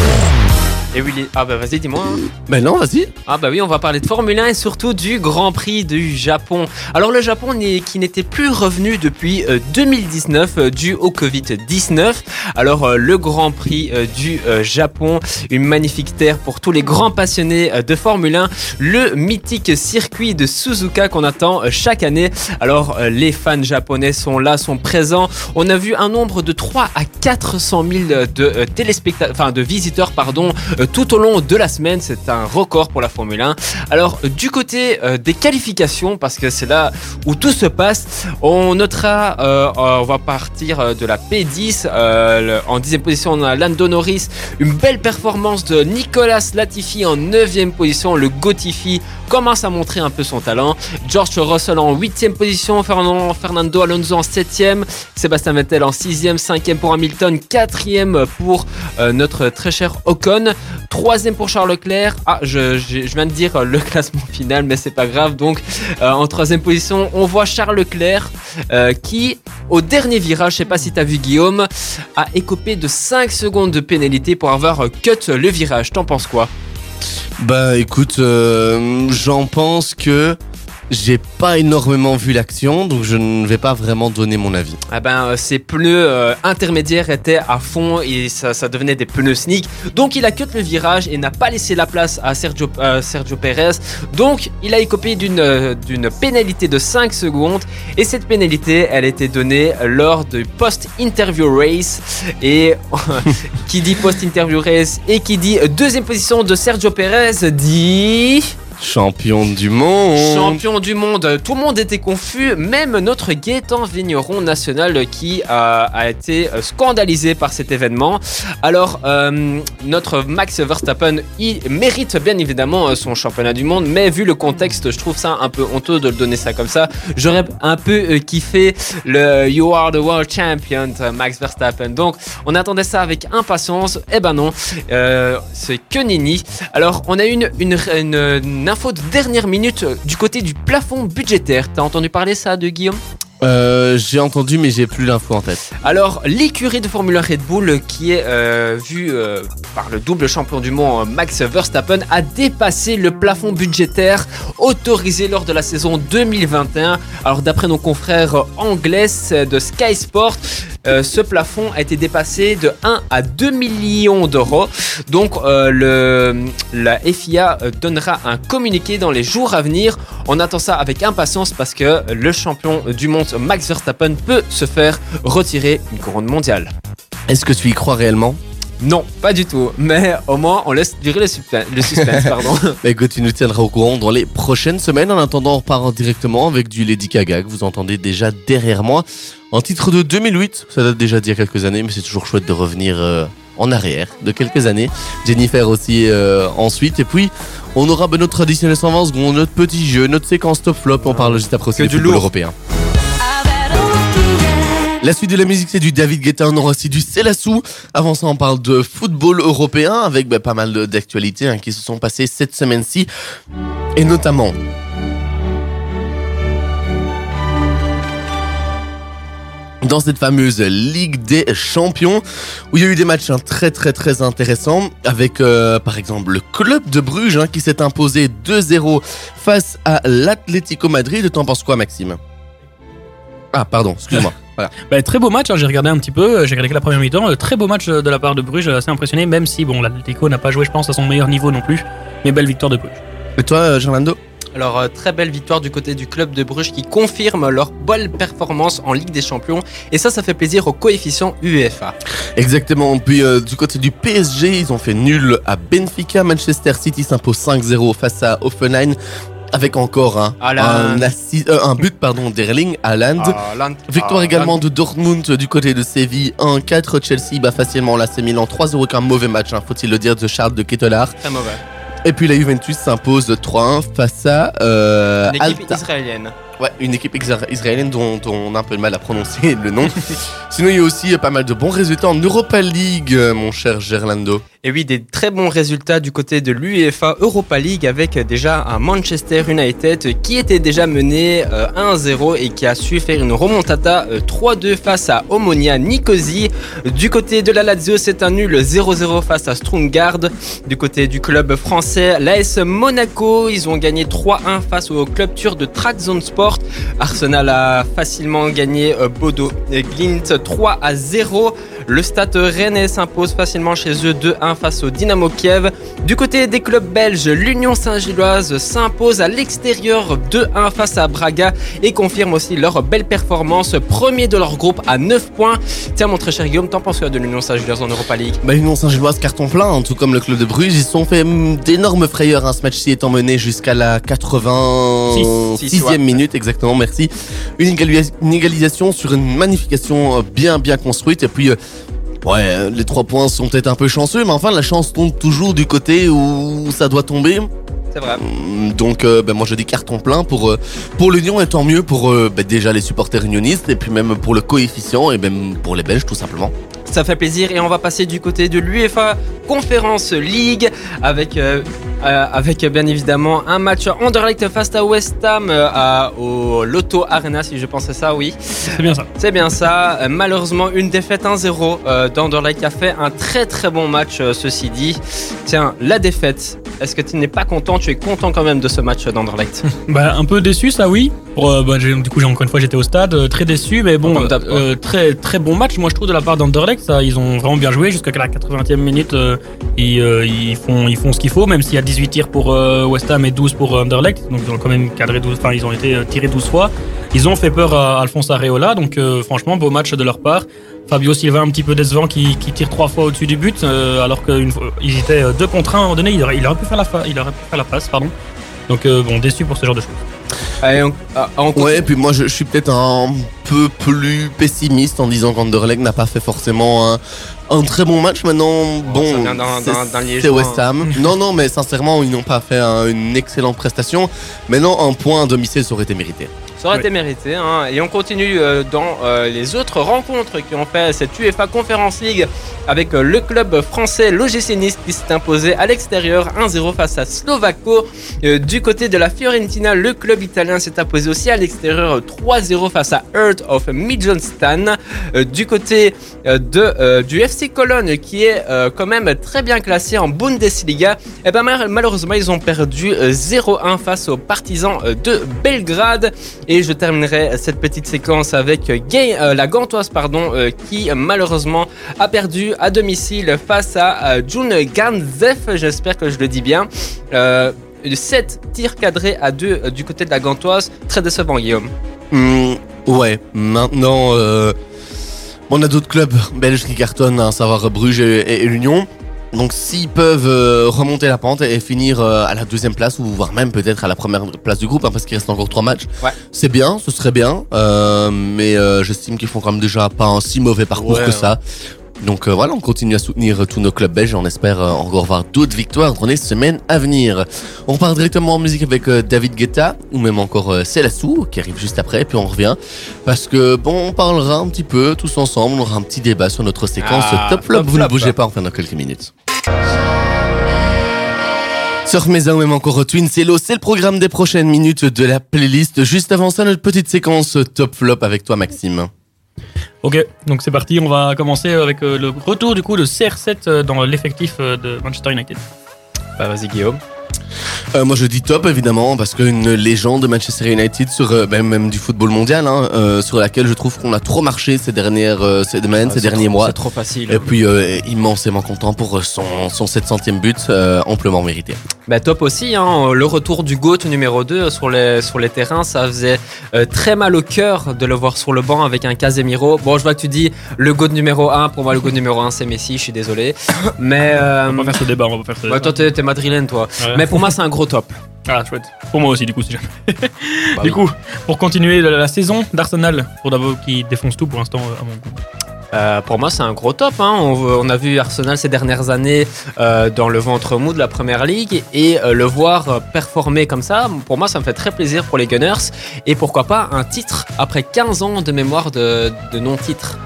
Et oui, les- ah bah vas-y, dis-moi. hein. Ben non, vas-y. Ah bah oui, on va parler de Formule 1 et surtout du Grand Prix du Japon. Alors le Japon qui n'était plus revenu depuis euh, 2019 euh, dû au Covid-19. Alors euh, le Grand Prix euh, du euh, Japon, une magnifique terre pour tous les grands passionnés euh, de Formule 1, le mythique circuit de Suzuka qu'on attend euh, chaque année. Alors euh, les fans japonais sont là, sont présents. On a vu un nombre de 3 à 400 000 de euh, téléspectateurs, enfin de visiteurs pardon, euh, tout au long de la semaine. C'est un record pour la Formule 1. Alors, euh, du côté euh, des qualifications, parce que c'est là où tout se passe, on notera, euh, euh, on va partir euh, de la P10. euh, en 10 position, on a Lando Norris. Une belle performance de Nicolas Latifi en 9 position. Le Gotifi commence à montrer un peu son talent. George Russell en 8 position. Fernando, Alonso en 7 Sébastien Vettel en 6 5 pour Hamilton. 4 pour euh, notre très cher Ocon. Troisième pour Charles Leclerc. Ah, je, viens de dire euh, le classement final, mais c'est pas grave. Donc, euh, en troisième position, on voit Charles Leclerc euh, qui, au dernier virage, je sais pas si t'as vu Guillaume, a écopé de 5 secondes de pénalité pour avoir cut le virage. T'en penses quoi? Bah écoute, j'en pense que j'ai pas énormément vu l'action, donc je ne vais pas vraiment donner mon avis. Ah ben, euh, ses pneus euh, intermédiaires étaient à fond et ça, devenait des pneus sneak. Donc il a cut le virage et n'a pas laissé la place à Sergio, euh, Perez. Donc il a écopé d'une euh, pénalité de 5 secondes et cette pénalité elle était donnée lors du post-interview race et qui dit post-interview race et qui dit deuxième position de Sergio Perez dit... Champion du monde Champion du monde, tout le monde était confus, même notre Gaétan Vigneron national qui a, été scandalisé par cet événement. Alors, euh, notre Max Verstappen, il mérite bien évidemment son championnat du monde, mais vu le contexte, je trouve ça un peu honteux de le donner ça comme ça. J'aurais un peu euh, kiffé le You are the world champion, Max Verstappen. Donc, on attendait ça avec impatience. Eh ben non, euh, c'est que Nini. Alors, on a une, une info de dernière minute euh, du côté du plafond budgétaire. T'as entendu parler ça de Guillaume? Euh, J'ai entendu, mais j'ai plus l'info en tête. Alors, l'écurie de Formule 1 Red Bull, qui est euh, vue euh, par le double champion du monde Max Verstappen, a dépassé le plafond budgétaire autorisé lors de la saison 2021. Alors, d'après nos confrères anglais de Sky Sport, ce plafond a été dépassé de 1 à 2 millions d'euros. Donc, la FIA donnera un communiqué dans les jours à venir. On attend ça avec impatience parce que le champion du monde Max Verstappen peut se faire retirer une couronne mondiale. Est-ce que tu y crois réellement? Non, pas du tout. Mais au moins, on laisse durer le suspense. Le suspense pardon. Bah écoute, tu nous tiendras au courant dans les prochaines semaines. En attendant, on repart directement avec du Lady Gaga que vous entendez déjà derrière moi. En titre de 2008, ça date déjà d'il y a quelques années, mais c'est toujours chouette de revenir euh, en arrière de quelques années. Jennifer aussi euh, ensuite. Et puis, on aura ben, notre traditionnel 120 secondes, notre petit jeu, notre séquence top flop. On parle juste après aussi du du football lourd. européen. La suite de la musique, c'est du David Guetta, on aura aussi du Célassou. Avant ça, on parle de football européen avec ben, pas mal d'actualités hein, qui se sont passées cette semaine-ci. Et notamment, dans cette fameuse Ligue des Champions, où il y a eu des matchs hein, très très très intéressants, avec euh, par exemple le club de Bruges hein, qui s'est imposé 2-0 face à l'Atlético Madrid. T'en penses quoi, Maxime? Ah, pardon, excuse-moi. Voilà. Bah, très beau match, hein, j'ai regardé un petit peu, euh, j'ai regardé que la première mi-temps. euh, Très beau match euh, de la part de Bruges, assez impressionné, même si bon, l'Atlético n'a pas joué, je pense, à son meilleur niveau non plus. Mais belle victoire de Bruges. Et toi, Gerlando? Alors, très belle victoire du côté du club de Bruges qui confirme leur bonne performance en Ligue des Champions. Et ça, ça fait plaisir au coefficient UEFA. Exactement. Puis euh, du côté du PSG, ils ont fait nul à Benfica. Manchester City s'impose 5-0 face à Offenheim. Avec encore un, un, euh, un but pardon d'Erling Haaland. Ah, Land- Victoire ah, également de Dortmund du côté de Séville 1-4. Chelsea bat facilement l'AC Milan 3-0 qu'un mauvais match, hein, faut-il le dire, de Charles de Kettelard. Très mauvais. Et puis la Juventus s'impose 3-1 face à euh, Une équipe Alta. israélienne. Ouais, une équipe isra- israélienne dont, dont on a un peu de mal à prononcer le nom. Sinon, il y a aussi euh, pas mal de bons résultats en Europa League, euh, mon cher Gerlando. Et oui, des très bons résultats du côté de l'UEFA Europa League avec déjà un Manchester United qui était déjà mené euh, 1-0 et qui a su faire une remontada euh, 3-2 face à Omonia Nicosie. Du côté de la Lazio, c'est un nul 0-0 face à Strungard. Du côté du club français, l'AS Monaco, ils ont gagné 3-1 face au club turc de Trabzonspor. Arsenal a facilement gagné euh, Bodo Glint 3 à 0. Le Stade Rennais s'impose facilement chez eux 2-1 face au Dynamo Kiev. Du côté des clubs belges, l'Union Saint-Gilloise s'impose à l'extérieur 2-1 face à Braga et confirme aussi leur belle performance. Premier de leur groupe à 9 points. Tiens, mon très cher Guillaume, t'en penses quoi de l'Union Saint-Gilloise en Europa League? Bah, Union Saint-Gilloise carton plein, hein, tout comme le club de Bruges. Ils se sont fait d'énormes frayeurs, hein, ce match-ci étant mené jusqu'à la 86e Six, six, ouais. minute, exactement, merci. Une égalisation sur une magnification euh, bien, bien construite. Et puis, euh, ouais, euh, les trois points sont peut-être un peu chanceux, mais enfin, la chance tombe toujours du côté où ça doit tomber. C'est vrai. Hum, Donc, euh, ben, moi, je dis carton plein pour, euh, pour l'Union et tant mieux pour euh, ben, déjà les supporters unionistes et puis même pour le coefficient et même pour les Belges, tout simplement. Ça fait plaisir et on va passer du côté de l'UEFA Conference League avec, euh, euh, avec euh, bien évidemment un match Anderlecht face à West Ham euh, à- au Lotto Arena si je pense à ça, oui. C'est bien ça. C'est bien ça. Malheureusement, une défaite 1-0 euh, d'Anderlecht a fait un très très bon match, ceci dit. Tiens, la défaite. Est-ce que tu n'es pas content? Tu es content quand même de ce match d'Anderlecht? Bah, un peu déçu, ça oui. Pour, bah, du coup, j'ai encore une fois, j'étais au stade, très déçu, mais bon, très très bon match. Moi, je trouve de la part d'Anderlecht, ça, ils ont vraiment bien joué jusqu'à la 80e minute. euh, ils, euh, ils font ils font ce qu'il faut, même s'il y a 18 tirs pour euh, West Ham et 12 pour euh, Anderlecht, donc ils ont quand même cadré 12. Enfin, ils ont été tirés 12 fois. Ils ont fait peur à Alphonse Areola, donc franchement, beau match de leur part. Fabio Silva un petit peu décevant qui, tire trois fois au-dessus du but, alors qu'ils étaient deux contre un à un moment donné. Il aurait, pu faire la il aurait pu faire la passe, pardon. Donc bon, déçu pour ce genre de choses. Allez, on, ah, on continue. Ouais, puis moi je, je suis peut-être un peu plus pessimiste en disant qu'Anderlecht n'a pas fait forcément un, un très bon match. Maintenant, bon, c'est- West Ham. non, non, mais sincèrement, ils n'ont pas fait un- une excellente prestation. Maintenant, un point à domicile, ça aurait été mérité. Ça aurait Oui. été mérité. hein. Et on continue euh, dans euh, les autres rencontres qui ont fait cette UEFA Conference League avec euh, le club français l'OGC Nice qui s'est imposé à l'extérieur 1-0 face à Slovako. Du côté de la Fiorentina, le club italien s'est imposé aussi à l'extérieur euh, 3-0 face à Earth of. Euh, du côté de, euh, du FC Cologne qui est euh, quand même très bien classé en Bundesliga, et ben mal- malheureusement ils ont perdu euh, 0-1 face aux partisans de Belgrade. Et je terminerai cette petite séquence avec euh, euh, la Gantoise pardon, euh, qui malheureusement a perdu à domicile face à euh, Jun Ganzef, j'espère que je le dis bien. Euh, 7 tirs cadrés à 2 du côté de la Gantoise, très décevant Guillaume. Hmm, ouais, maintenant, on a d'autres clubs belges qui cartonnent, à savoir Bruges et l'Union. Donc s'ils peuvent euh, remonter la pente et finir euh, à la deuxième place ou voire même peut-être à la première place du groupe hein, parce qu'il reste encore trois matchs, Ouais. c'est bien, ce serait bien. euh, mais euh, j'estime qu'ils font quand même déjà pas un si mauvais parcours Ouais, que ça. Donc euh, voilà, on continue à soutenir euh, tous nos clubs belges. On espère euh, encore voir d'autres victoires dans les semaines à venir. On part directement en musique avec euh, David Guetta ou même encore Selassou qui arrive juste après. Puis on revient parce que bon, on parlera un petit peu tous ensemble. On aura un petit débat sur notre séquence Ah, Top Flop. Top Vous ne bougez pas, on dans quelques minutes. Surf Mesa ou même encore Twin Cello, c'est le programme des prochaines minutes de la playlist. Juste avant ça, notre petite séquence Top Flop avec toi, Maxime. Ok, donc c'est parti. On va commencer avec euh, le retour du coup de CR7 euh, dans l'effectif euh, de Manchester United. Bah, vas-y, Guillaume. Euh, moi je dis top évidemment parce qu'une légende de Manchester United sur euh, ben, même du football mondial hein, euh, sur laquelle je trouve qu'on a trop marché ces dernières euh, ces semaines, Ah, ces c'est derniers trop- mois. C'est trop facile. Et puis euh, immensément content pour son, son 700e but euh, amplement mérité. Bah, top aussi, hein, le retour du GOAT numéro 2 sur les, sur les terrains, ça faisait euh, très mal au cœur de le voir sur le banc avec un Casemiro. Bon, je vois que tu dis le GOAT numéro 1, pour moi le GOAT numéro 1 c'est Messi, je suis désolé. Mais euh, On va pas faire ce débat, on va pas faire ce ouais, débat. toi t'es t'es madrilène toi. Ouais. Mais pour moi c'est un gros top. Ah, chouette. Pour moi aussi, du coup, si jamais. Bah du oui. coup, pour continuer la, la saison d'Arsenal, pour d'abord qui défonce tout pour l'instant, euh, à mon goût. Euh, pour moi, c'est un gros top. hein. On, on a vu Arsenal ces dernières années euh, dans le ventre mou de la première ligue et euh, le voir euh, performer comme ça, pour moi, ça me fait très plaisir pour les Gunners. Et pourquoi pas un titre après 15 ans de mémoire de, de non-titre.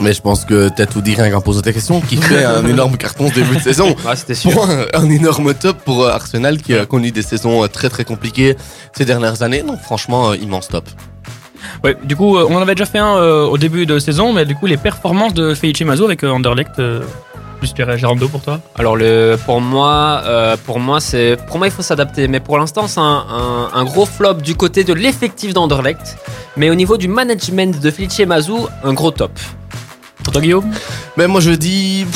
Mais je pense que t'as tout dit rien qu'en posant ta question, qui fait un énorme carton ce début de saison. Ouais, c'était sûr. Pour un, un énorme top pour euh, Arsenal qui a connu des saisons euh, très très compliquées ces dernières années. Donc franchement, euh, immense top. Ouais, du coup, on en avait déjà fait un euh, au début de saison, mais du coup, les performances de Felice Mazo avec euh, Anderlecht, euh, plus Gérando pour toi? Alors le, pour moi, euh, pour moi, c'est, pour moi, il faut s'adapter. Mais pour l'instant, c'est un, un- un gros flop du côté de l'effectif d'Anderlecht. Mais au niveau du management de Felice Mazou, un gros top. Mais moi je dis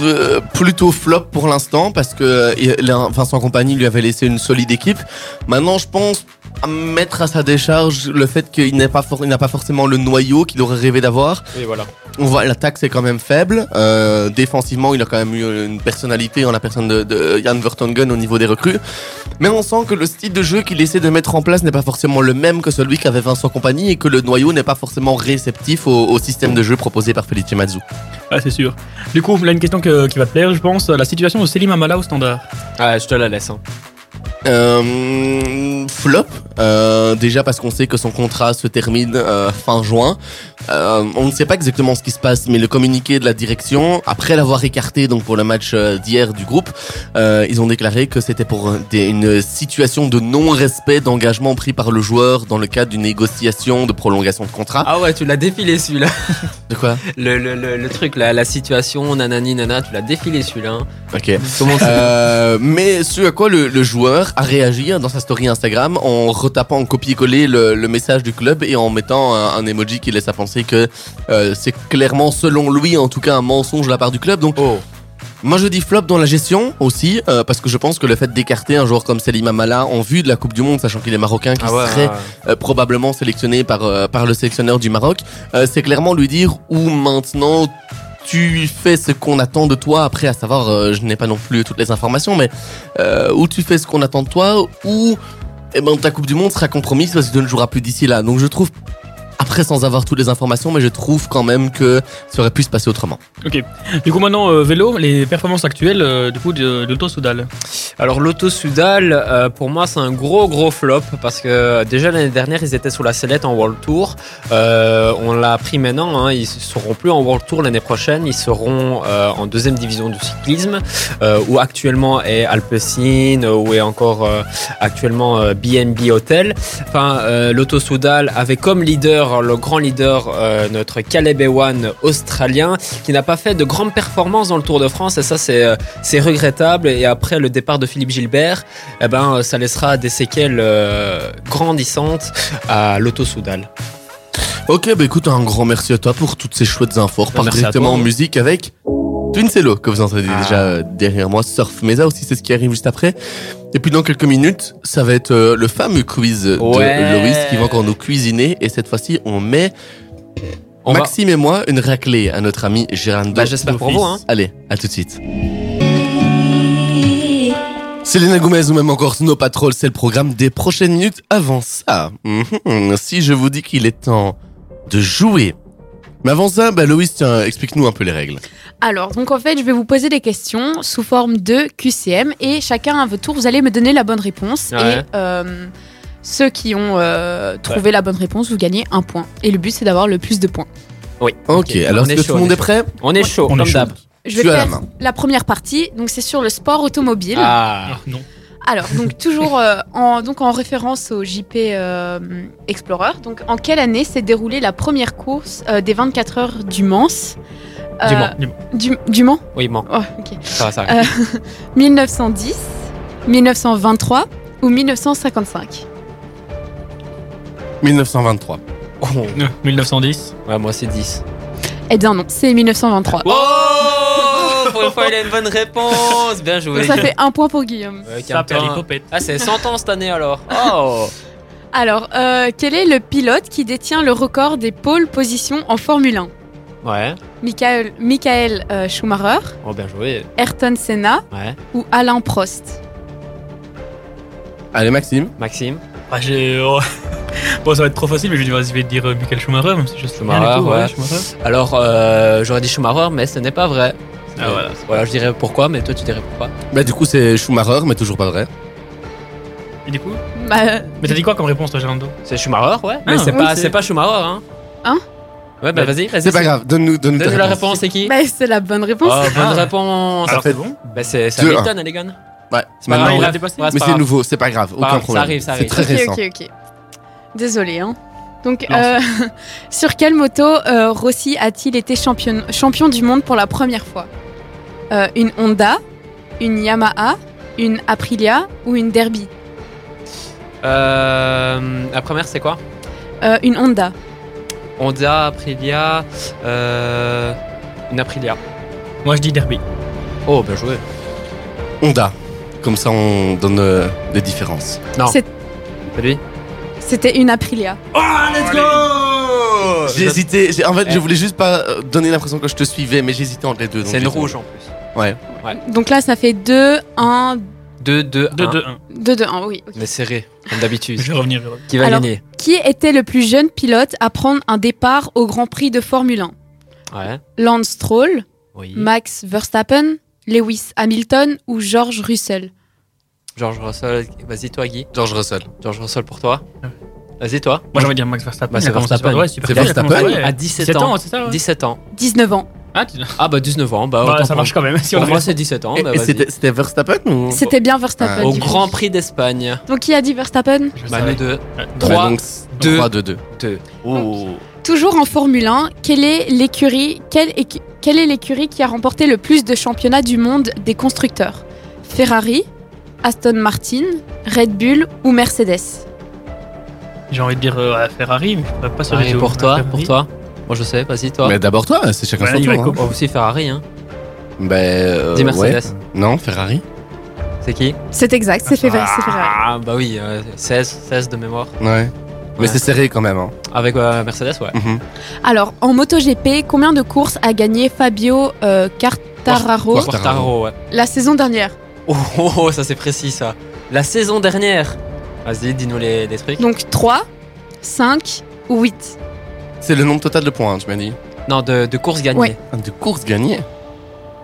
euh, plutôt flop pour l'instant parce que euh, Vincent Compagnie lui avait laissé une solide équipe. Maintenant je pense à mettre à sa décharge le fait qu'il n'est pas for- il n'a pas forcément le noyau qu'il aurait rêvé d'avoir. Et voilà. On voit l'attaque c'est quand même faible. Euh, défensivement il a quand même eu une personnalité en la personne de, de Jan Vertonghen au niveau des recrues. Mais on sent que le style de jeu qu'il essaie de mettre en place n'est pas forcément le même que celui qu'avait Vincent Compagnie et que le noyau n'est pas forcément réceptif au, au système de jeu proposé par Felice Mazou. Ah, c'est sûr. Du coup, là, une question que- qui va te plaire, je pense. La situation de Selim Amala au standard. Ah, je te la laisse. hein. Euh, flop, euh, déjà parce qu'on sait que son contrat se termine euh, fin juin. On ne sait pas exactement ce qui se passe, mais le communiqué de la direction, après l'avoir écarté donc pour le match d'hier du groupe, ils ont déclaré que c'était pour des- une situation de non-respect d'engagement pris par le joueur dans le cadre d'une négociation de prolongation de contrat. Ah ouais, tu l'as défilé celui-là. De quoi? Le, le, le, le truc, la, la situation, nanani nana, tu l'as défilé celui-là. hein. Ok. Mais ce à quoi le, le joueur a réagi dans sa story Instagram en retapant en copier-coller le, le message du club et en mettant un, un emoji qui laisse à penser que euh, c'est clairement, selon lui, en tout cas, un mensonge de la part du club. Donc, Oh. moi je dis flop dans la gestion aussi, euh, parce que je pense que le fait d'écarter un joueur comme Selim Amala en vue de la Coupe du Monde, sachant qu'il est marocain, qui Ah ouais, serait ouais. euh, probablement sélectionné par, euh, par le sélectionneur du Maroc, c'est clairement lui dire où maintenant tu fais ce qu'on attend de toi, après à savoir, euh, je n'ai pas non plus toutes les informations, mais euh, où tu fais ce qu'on attend de toi, ou eh ben, ta Coupe du Monde sera compromise parce que tu ne joueras plus d'ici là. Donc je trouve, après sans avoir toutes les informations, mais je trouve quand même que ça aurait pu se passer autrement. Ok. Du coup, maintenant, euh, vélo, les performances actuelles euh, du coup de, de l'Auto Soudal. Alors l'Auto Sudal, euh, pour moi c'est un gros gros flop parce que déjà l'année dernière ils étaient sous la sellette en World Tour. Euh, on l'a appris maintenant, hein, ils seront plus en World Tour l'année prochaine, ils seront euh, en deuxième division du cyclisme euh, où actuellement est Alpecin, où est encore euh, actuellement euh, BNB Hotel. Enfin euh, l'Auto Sudal avait comme leader le grand leader euh, notre Caleb Ewan australien qui n'a pas fait de grandes performances dans le Tour de France et ça c'est euh, c'est regrettable et après le départ de Philippe Gilbert, eh ben, ça laissera des séquelles euh, grandissantes à l'Auto Soudal. Ok, bah écoute, un grand merci à toi pour toutes ces chouettes infos. On à directement en musique avec Twin Cello, que vous entendez Ah. déjà euh, derrière moi. Surf Mesa aussi, c'est ce qui arrive juste après. Et puis dans quelques minutes, ça va être euh, le fameux quiz de. Loris qui va encore nous cuisiner. Et cette fois-ci, on met On va- Maxime et moi une raclée à notre ami Gérald. Bah, j'espère pour vous, hein. Allez, à tout de suite. Selena Gomez ou même encore Snow Patrol, c'est le programme des prochaines minutes. Avant ça, si je vous dis qu'il est temps de jouer, Mais avant ça, bah, Loïs, tiens, explique-nous un peu les règles. Alors, donc en fait, je vais vous poser des questions sous forme de QCM et chacun à votre tour, vous allez me donner la bonne réponse. Ouais. Et euh, ceux qui ont euh, trouvé la bonne réponse, vous gagnez un point. Et le but, c'est d'avoir le plus de points. Oui. Ok, alors on est-ce est que chaud, tout le on monde est prêt On est chaud, On est comme chaud. d'hab. Je vais la faire la première partie, donc c'est sur le sport automobile. Ah. Ah, non. Alors, donc toujours euh, en, donc en référence au JP euh, Explorer, donc en quelle année s'est déroulée la première course euh, des 24 heures du Mans? Du Mans. Du, du Mans? Oui, Oh, ok. ça va, ça va. Euh, 1910, 1923 ou 1955 1923. Oh. Euh, 1910. Ouais, moi c'est 10. Eh bien non, c'est 1923. Oh Pour une fois, il a une bonne réponse. Bien joué. Ça fait un point pour Guillaume. Ouais, Ça. Ah, c'est 100 ans cette année alors. Oh Alors, euh, quel est le pilote qui détient le record des pôles positions en Formule 1 Ouais. Michael, Michael euh, Schumacher, Oh, bien joué. Ayrton Senna Ouais. ou Alain Prost? Allez, Maxime. Maxime. Ah, j'ai. oh. bon, ça va être trop facile, mais je vais, dire euh, Michael Schumacher, même si je sais Schumacher, ouais. Schumacher. Alors, euh, j'aurais dit Schumacher, mais ce n'est pas vrai. Ah, voilà. Voilà, je dirais pourquoi, mais toi tu dirais pourquoi. Bah, du coup, c'est Schumacher, mais toujours pas vrai. Et du coup Bah, Mais t'as dit quoi comme réponse, toi, Gerlando? C'est Schumacher, ouais. Mais Ah, c'est oui, pas, c'est- c'est pas Schumacher, hein. Hein? Ouais, bah Bah, vas-y, vas-y. C'est pas grave, donne-nous donne Donne-nous la réponse, c'est qui? Bah, c'est la bonne réponse. Oh, bonne Ah. réponse. Alors, fait- c'est bon Bah, c'est c'est Deux, Hamilton, les gars. Ouais, C'est pas grave, maintenant, il a dépassé. Ouais, Mais pas c'est grave. nouveau, c'est pas grave, Pas aucun grave, ça problème. arrive, ça C'est arrive. très ok, récent. ok, ok. Désolée. Hein. Donc, Non, euh, sur quelle moto euh, Rossi a-t-il été champion, champion du monde pour la première fois? Euh, Une Honda, une Yamaha, une Aprilia ou une Derby Euh, la première, c'est quoi Euh, Une Honda. Honda, Aprilia, euh, une Aprilia. Moi, je dis Derby. Oh, bien joué. Honda. Comme ça, on donne euh, des différences. Non. C'est- C'est lui C'était une Aprilia. Oh, let's go J'ai hésité. j'ai- En fait, Eh. je voulais juste pas euh, donner l'impression que je te suivais, mais j'hésitais entre les deux. donc C'est une j'ai- rouge en plus. Ouais. Donc là, ça fait 2, 1, 2, 2, 2, 1. 2, 1. 2, 2, 1, oui. ok. Mais serré, comme d'habitude. Je vais revenir. je vais revenir. Qui va Alors- gagner? Qui était le plus jeune pilote à prendre un départ au Grand Prix de Formule 1 Ouais. Lance Stroll, Oui. Max Verstappen, Lewis Hamilton ou George Russell? George Russell. Vas-y, toi, Guy. George Russell. George Russell pour toi. Ouais. Vas-y, toi. Moi, j'ai envie de dire Max Verstappen. Bah, c'est Verstappen. super- Ouais, Verstappen. ouais. À 17 17 ans. ans, c'est ça ouais 17 ans. 19 ans. Ah, tu- Ah, bah 19 ans. Bah, Bah, ça marche pour- quand même. Si on Pour a moi, c'est 17 ans. Et, bah, c'était Verstappen ou? C'était bien Verstappen. Ah, Au. Grand Prix d'Espagne. Donc qui a dit Verstappen? Je Bah, nous deux. Ouais. Ouais, 3, donc, 2, 3 2 2. 2. Oh. Toujours en Formule 1, quelle est l'écurie quelle, écu- quelle est l'écurie qui a remporté le plus de championnats du monde des constructeurs? Ferrari, Aston Martin, Red Bull ou Mercedes? J'ai envie de dire euh, Ferrari, mais je pas sur Ferrari, les pour toi, Ferrari. pour toi. Moi, je sais. Vas-y, toi. Mais d'abord toi, c'est chacun Ouais, son tour. hein. Oh, aussi Ferrari, hein. Ben, euh, Dis Mercedes. ouais. Non, Ferrari. C'est qui? C'est exact, c'est Ferrari. c'est Ferrari. Ah, bah oui, euh, 16, 16 de mémoire. Ouais. Mais Ouais. c'est serré quand même. Hein. Avec euh, Mercedes, ouais. Mhm. Alors, en MotoGP, combien de courses a gagné Fabio euh, Quartararo? Quartararo. Quartaro, ouais. la saison dernière Oh, oh, oh, ça c'est précis ça. La saison dernière. Vas-y, dis-nous les, les trucs. Donc 3, 5 ou 8 C'est le nombre total de points, hein, tu m'as dit. Non, de, de courses gagnées. Ouais. Ah, De courses gagnées.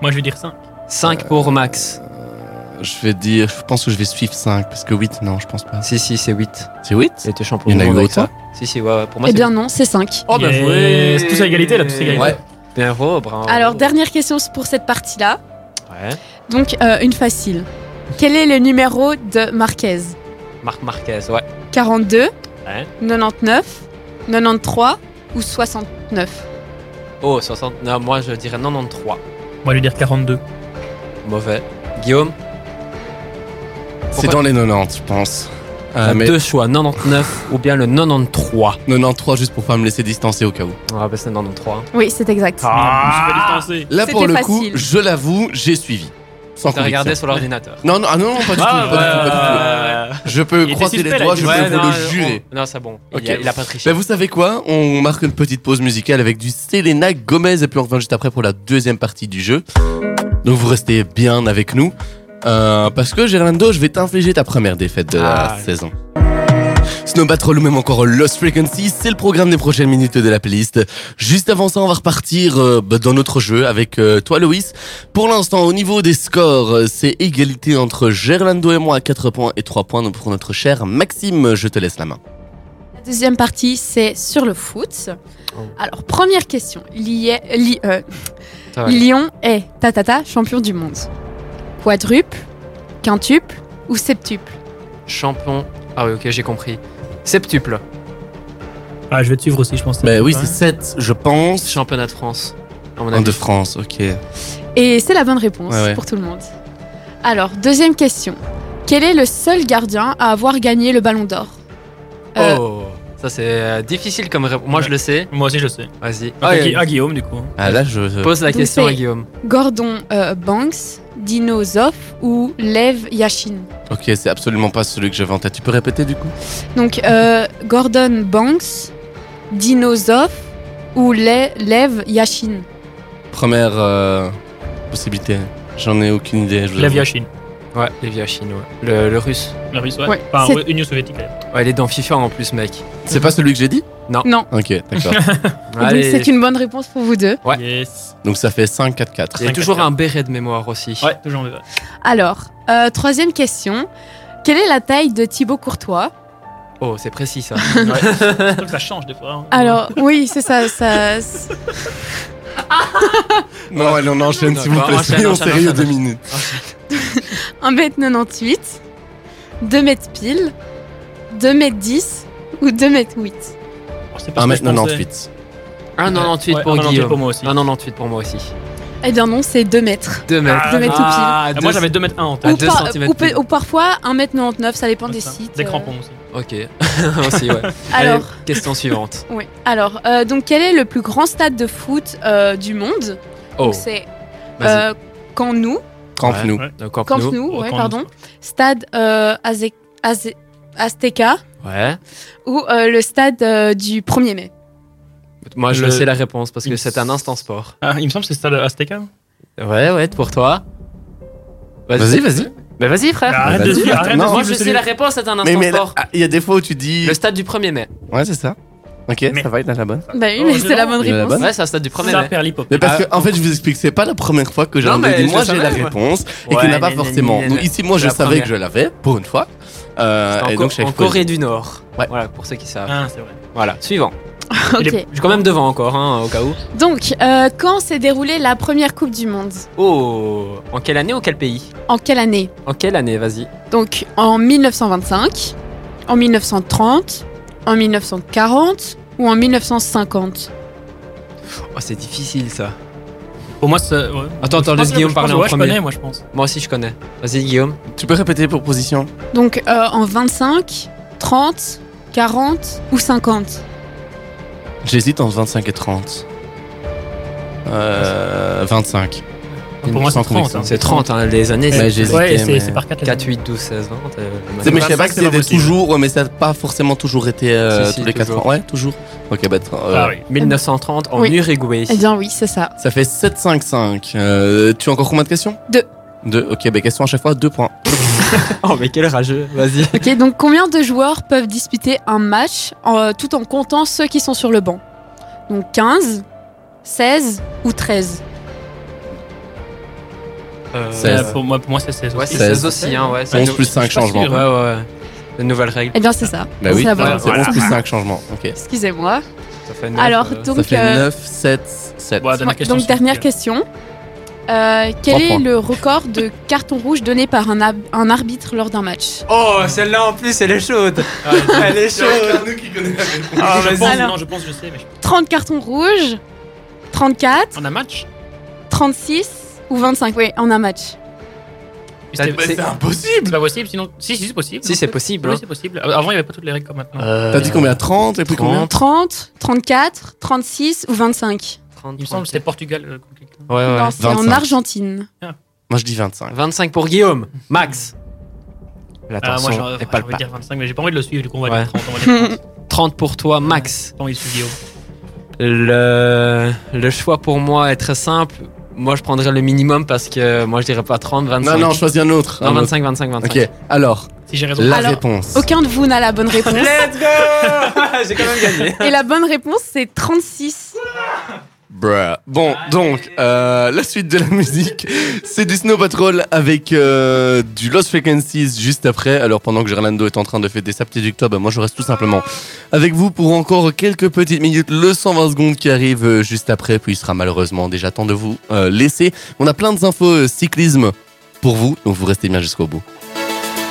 Moi, je vais dire 5. 5 pour Max. Je vais dire, je pense que je vais suivre 5, parce que 8, non, je pense pas. Si, si, c'est 8. C'est 8 Il était champion Il y en du a monde eu avec autant ça. Si, si, ouais, ouais, pour moi Eh c'est bien non, c'est 5. Oh, Yeah. joué C'est tous à égalité, là, tous à égalité. Ouais. Bien joué, bravo. Alors, dernière question pour cette partie-là. Ouais. Donc, euh, une facile. Quel est le numéro de Marquez? Marc Marquez, ouais. 42, Ouais. 99, 93 ou 69 Oh, 60. Non, moi je dirais 93. Moi, je vais dire 42. Mauvais. Guillaume? C'est dans les 90, je pense. Euh, mais deux choix, 99 ou bien le 93. 93 juste pour pas me laisser distancer au cas où. Ah, bah c'est 93. Oui, c'est exact. Ah, je suis pas distancé. Là pour le coup, je l'avoue, j'ai suivi. Sans regardé sur l'ordinateur. Non, non, ah non, non, pas du tout, Ah, pas, du tout, pas du Euh, Je peux croiser les doigts, je peux vous le jurer. on- Non, c'est bon. Ok. Il, a, il a pas triché. Ben vous savez quoi? On marque une petite pause musicale avec du Selena Gomez et puis on revient juste après pour la deuxième partie du jeu. Donc vous restez bien avec nous. Euh, parce que Gerlando, je vais t'infliger ta première défaite de Ah. la saison. Snow Patrol ou même encore Lost Frequency, c'est le programme des prochaines minutes de la playlist. Juste avant ça, on va repartir euh, bah, dans notre jeu avec euh, toi Loïs. Pour l'instant, au niveau des scores, euh, c'est égalité entre Gerlando et moi à 4 points et 3 points donc pour notre cher Maxime. Je te laisse la main. La deuxième partie, c'est sur le foot. Oh. Alors, première question. Lié- li- euh. Lyon est, tatata, champion du monde. Quadruple, quintuple ou septuple? Champion. Ah oui, ok, j'ai compris. Septuple. Ah, je vais te suivre aussi, je pense. Bah oui, c'est 7, je pense. Championnat de France. En de France, ok. Et c'est la bonne réponse Ouais, ouais. pour tout le monde. Alors, deuxième question. Quel est le seul gardien à avoir gagné le ballon d'or? Euh, Oh, ça c'est euh, difficile comme réponse. Moi je le sais. Moi aussi, je sais. Vas-y. Ah, Ah, Gui- euh, ah, Guillaume, du coup. Ah là, je. Pose la Donc question à Guillaume. Gordon euh, Banks, Dino Zoff ou Lev Yashin? Ok, c'est absolument pas celui que j'avais en tête. Tu peux répéter du coup? Donc, euh, Gordon Banks, Dino Zoff ou Le- Lev Yashin? Première euh, possibilité. J'en ai aucune idée. je vous La Ouais, Lévia Chine, ouais. Le, le russe. La Russe, ouais. Ouais, Enfin, c'est- ouais, Union soviétique. ouais. Ouais, il est dans FIFA en plus, mec. C'est pas celui que j'ai dit Non. Ok, d'accord. Donc, Allez. c'est une bonne réponse pour vous deux. Ouais. Yes. Donc ça fait 5-4-4. Il y a 5, toujours 4. un béret de mémoire aussi. Ouais, toujours en Alors, euh, troisième question. Quelle est la taille de Thibaut Courtois? Oh, c'est précis ça. Je trouve que ça change des fois. hein. Alors, oui, c'est ça. ça c'est- Non, allez, on enchaîne s'il vous D'accord, plaît. enchaîne, Soyons enchaîne, sérieux enchaîne. deux minutes. 1m98, 2m pile, 2m10 ou 2m8 Oh, c'est pas ce que je pensais. 1m98. 1,98 Ouais, pour 1,98 Guillaume. pour moi aussi. 1,98 pour moi aussi. Eh bien non, c'est 2 mètres. 2 mètres. Deux mètres tout pile. Ah, Ah, moi, deux- j'avais 2 mètres 1 en tête. ou, deux par- centimètres ou pe- pile. ou parfois 1m99, ça dépend des Ça. sites. Des euh. crampons aussi. Ok. aussi, ouais. Alors, Allez, question suivante. oui. Alors, euh, donc quel est le plus grand stade de foot euh, du monde? Oh, Donc, C'est vas-y. euh, Camp Nou, Camp. Nou. Ouais. Camp Camp Nou. Nou, ouais, Camp pardon. Stade euh, Aze- Aze- Azteca Ouais. ou euh, le stade euh, du 1er mai. Moi, je Le- sais la réponse parce que Il- c'est un instant sport. Ah, il me semble que c'est Stade Azteca. Ouais, ouais, pour toi. Vas-y, vas-y. Bah, vas-y, frère. Arrête vas-y, de arrête de non, Moi, suivre je le sais la réponse, c'est un instant Mais mais sport. ah, il y a des fois où tu dis. Le stade du 1er mai. Ouais, c'est ça. Ok, Mais- ça va, a la bonne. Bah oui, mais c'est la bonne il a la réponse. bonne. Ouais, c'est un stade du 1er Ça l'hip-hop. Mais parce Ah, que, en fait, je vous explique, c'est pas la première fois que j'ai Non, mais je moi le j'ai savais, la moi. réponse et Ouais, qu'il n'a pas forcément. Donc ici, moi, je La savais première. que je l'avais, pour une fois. Euh, et en, donc, Co- j'avais en. Corée du Nord. Ouais. Voilà, pour ceux qui savent. Ah, c'est vrai. Voilà, suivant. Il Ok. est- Je suis quand même devant encore, hein, au cas où. Donc, euh, quand s'est déroulée la première Coupe du Monde? Oh, en quelle année ou quel pays? En quelle année? En quelle année, vas-y Donc, en 1925, en 1930, en 1940 ou en 1950 Oh, c'est difficile ça. Pour moi, c'est. ouais. Attends, attends, Je laisse Guillaume je parler en ouais, je premier. connais, moi, je pense. Moi aussi, je connais. Vas-y, Guillaume. Tu peux répéter pour position Donc, euh, en 25, 30, 40 ou 50 J'hésite entre 25 et 30. Euh, 25. Pour moi, c'est Sans 30. conviction. hein. C'est 30, hein, les années. Ouais, c'est Ouais, par 4 4, 8, 12, 16, 20. euh, C'est- mais je sais 25, pas que c'était toujours, mais ça n'a pas forcément toujours été euh, Si, si, tous les 4 toujours. ans. Ouais, toujours. Ok, bah, euh, Ah oui. 1930 en Oui. Uruguay. Eh bien oui, c'est ça. ça fait 7-5-5. Euh, tu as encore combien de questions? Deux. Deux, ok, bah question à chaque fois, 2 points. Oh, mais quel rageux. Vas-y. Ok, donc combien de joueurs peuvent disputer un match en- tout en comptant ceux qui sont sur le banc? Donc 15, 16 ou 13 Euh, 16. Euh, Pour moi, pour moi, c'est 16. Ouais, aussi. c'est 16. 16 aussi, hein, ouais. c'est 11 une- plus 5 je suis pas changements. sûr, Ouais, ouais, ouais. Une nouvelle règle. Eh bien c'est ça. Bah oui, C'est réponse. 11 plus 5 changements. Ok. Excusez-moi. Ça fait neuf, Alors, euh, donc, Ça fait euh, 9, 7, 7. Ouais, dernière Ouais, question. donc dernière question. Euh, quel est points. le record de carton rouge donné par un, ab- un arbitre lors d'un match? Oh, celle-là en plus, elle est chaude. plaît. Elle est chaude. Ah, je pense, Alors. non, je pense, je sais. Mais je- 30 cartons rouges, 34, En un match? 36 ou 25 Oui, en un match. C'était- c'est- C'est impossible pas possible, sinon. Si, si, c'est possible. Si, c'est possible. Oui, hein. c'est possible. Avant, il n'y avait pas toutes les règles comme maintenant. T'as dit combien 30 et puis combien 30, 34, 36 ou 25 30, Il me semble que c'était Portugal. euh. Ouais, ouais. Non, c'est en 25. Argentine. Moi je dis 25. 25 pour Guillaume. Max. La Ah, moi, tension est j'ai envie de palpable. dire 25, mais j'ai pas envie de le suivre, du coup, on va Ouais. dire 30. On va dire 30. 30 pour toi, Max. Pas envie de suivre Guillaume. Le, le choix pour moi est très simple. Moi, je prendrais le minimum parce que moi, je dirais pas 30, 25. Non, non, choisis un autre. Non, un autre. 25, 25, 25. Ok, alors, Si j'ai raison. la Alors, réponse. Aucun de vous n'a la bonne réponse. Let's go J'ai quand même gagné. Et la bonne réponse, c'est 36. Bruh. Bon, donc, euh, la suite de la musique, c'est du Snow Patrol avec euh, du Lost Frequencies juste après. Alors, pendant que Gerlando est en train de fêter sa petite victoire, bah, moi je reste tout simplement avec vous pour encore quelques petites minutes. Le 120 secondes qui arrive euh, juste après, puis il sera malheureusement déjà temps de vous laisser. On a plein d'infos euh, cyclisme pour vous, donc vous restez bien jusqu'au bout.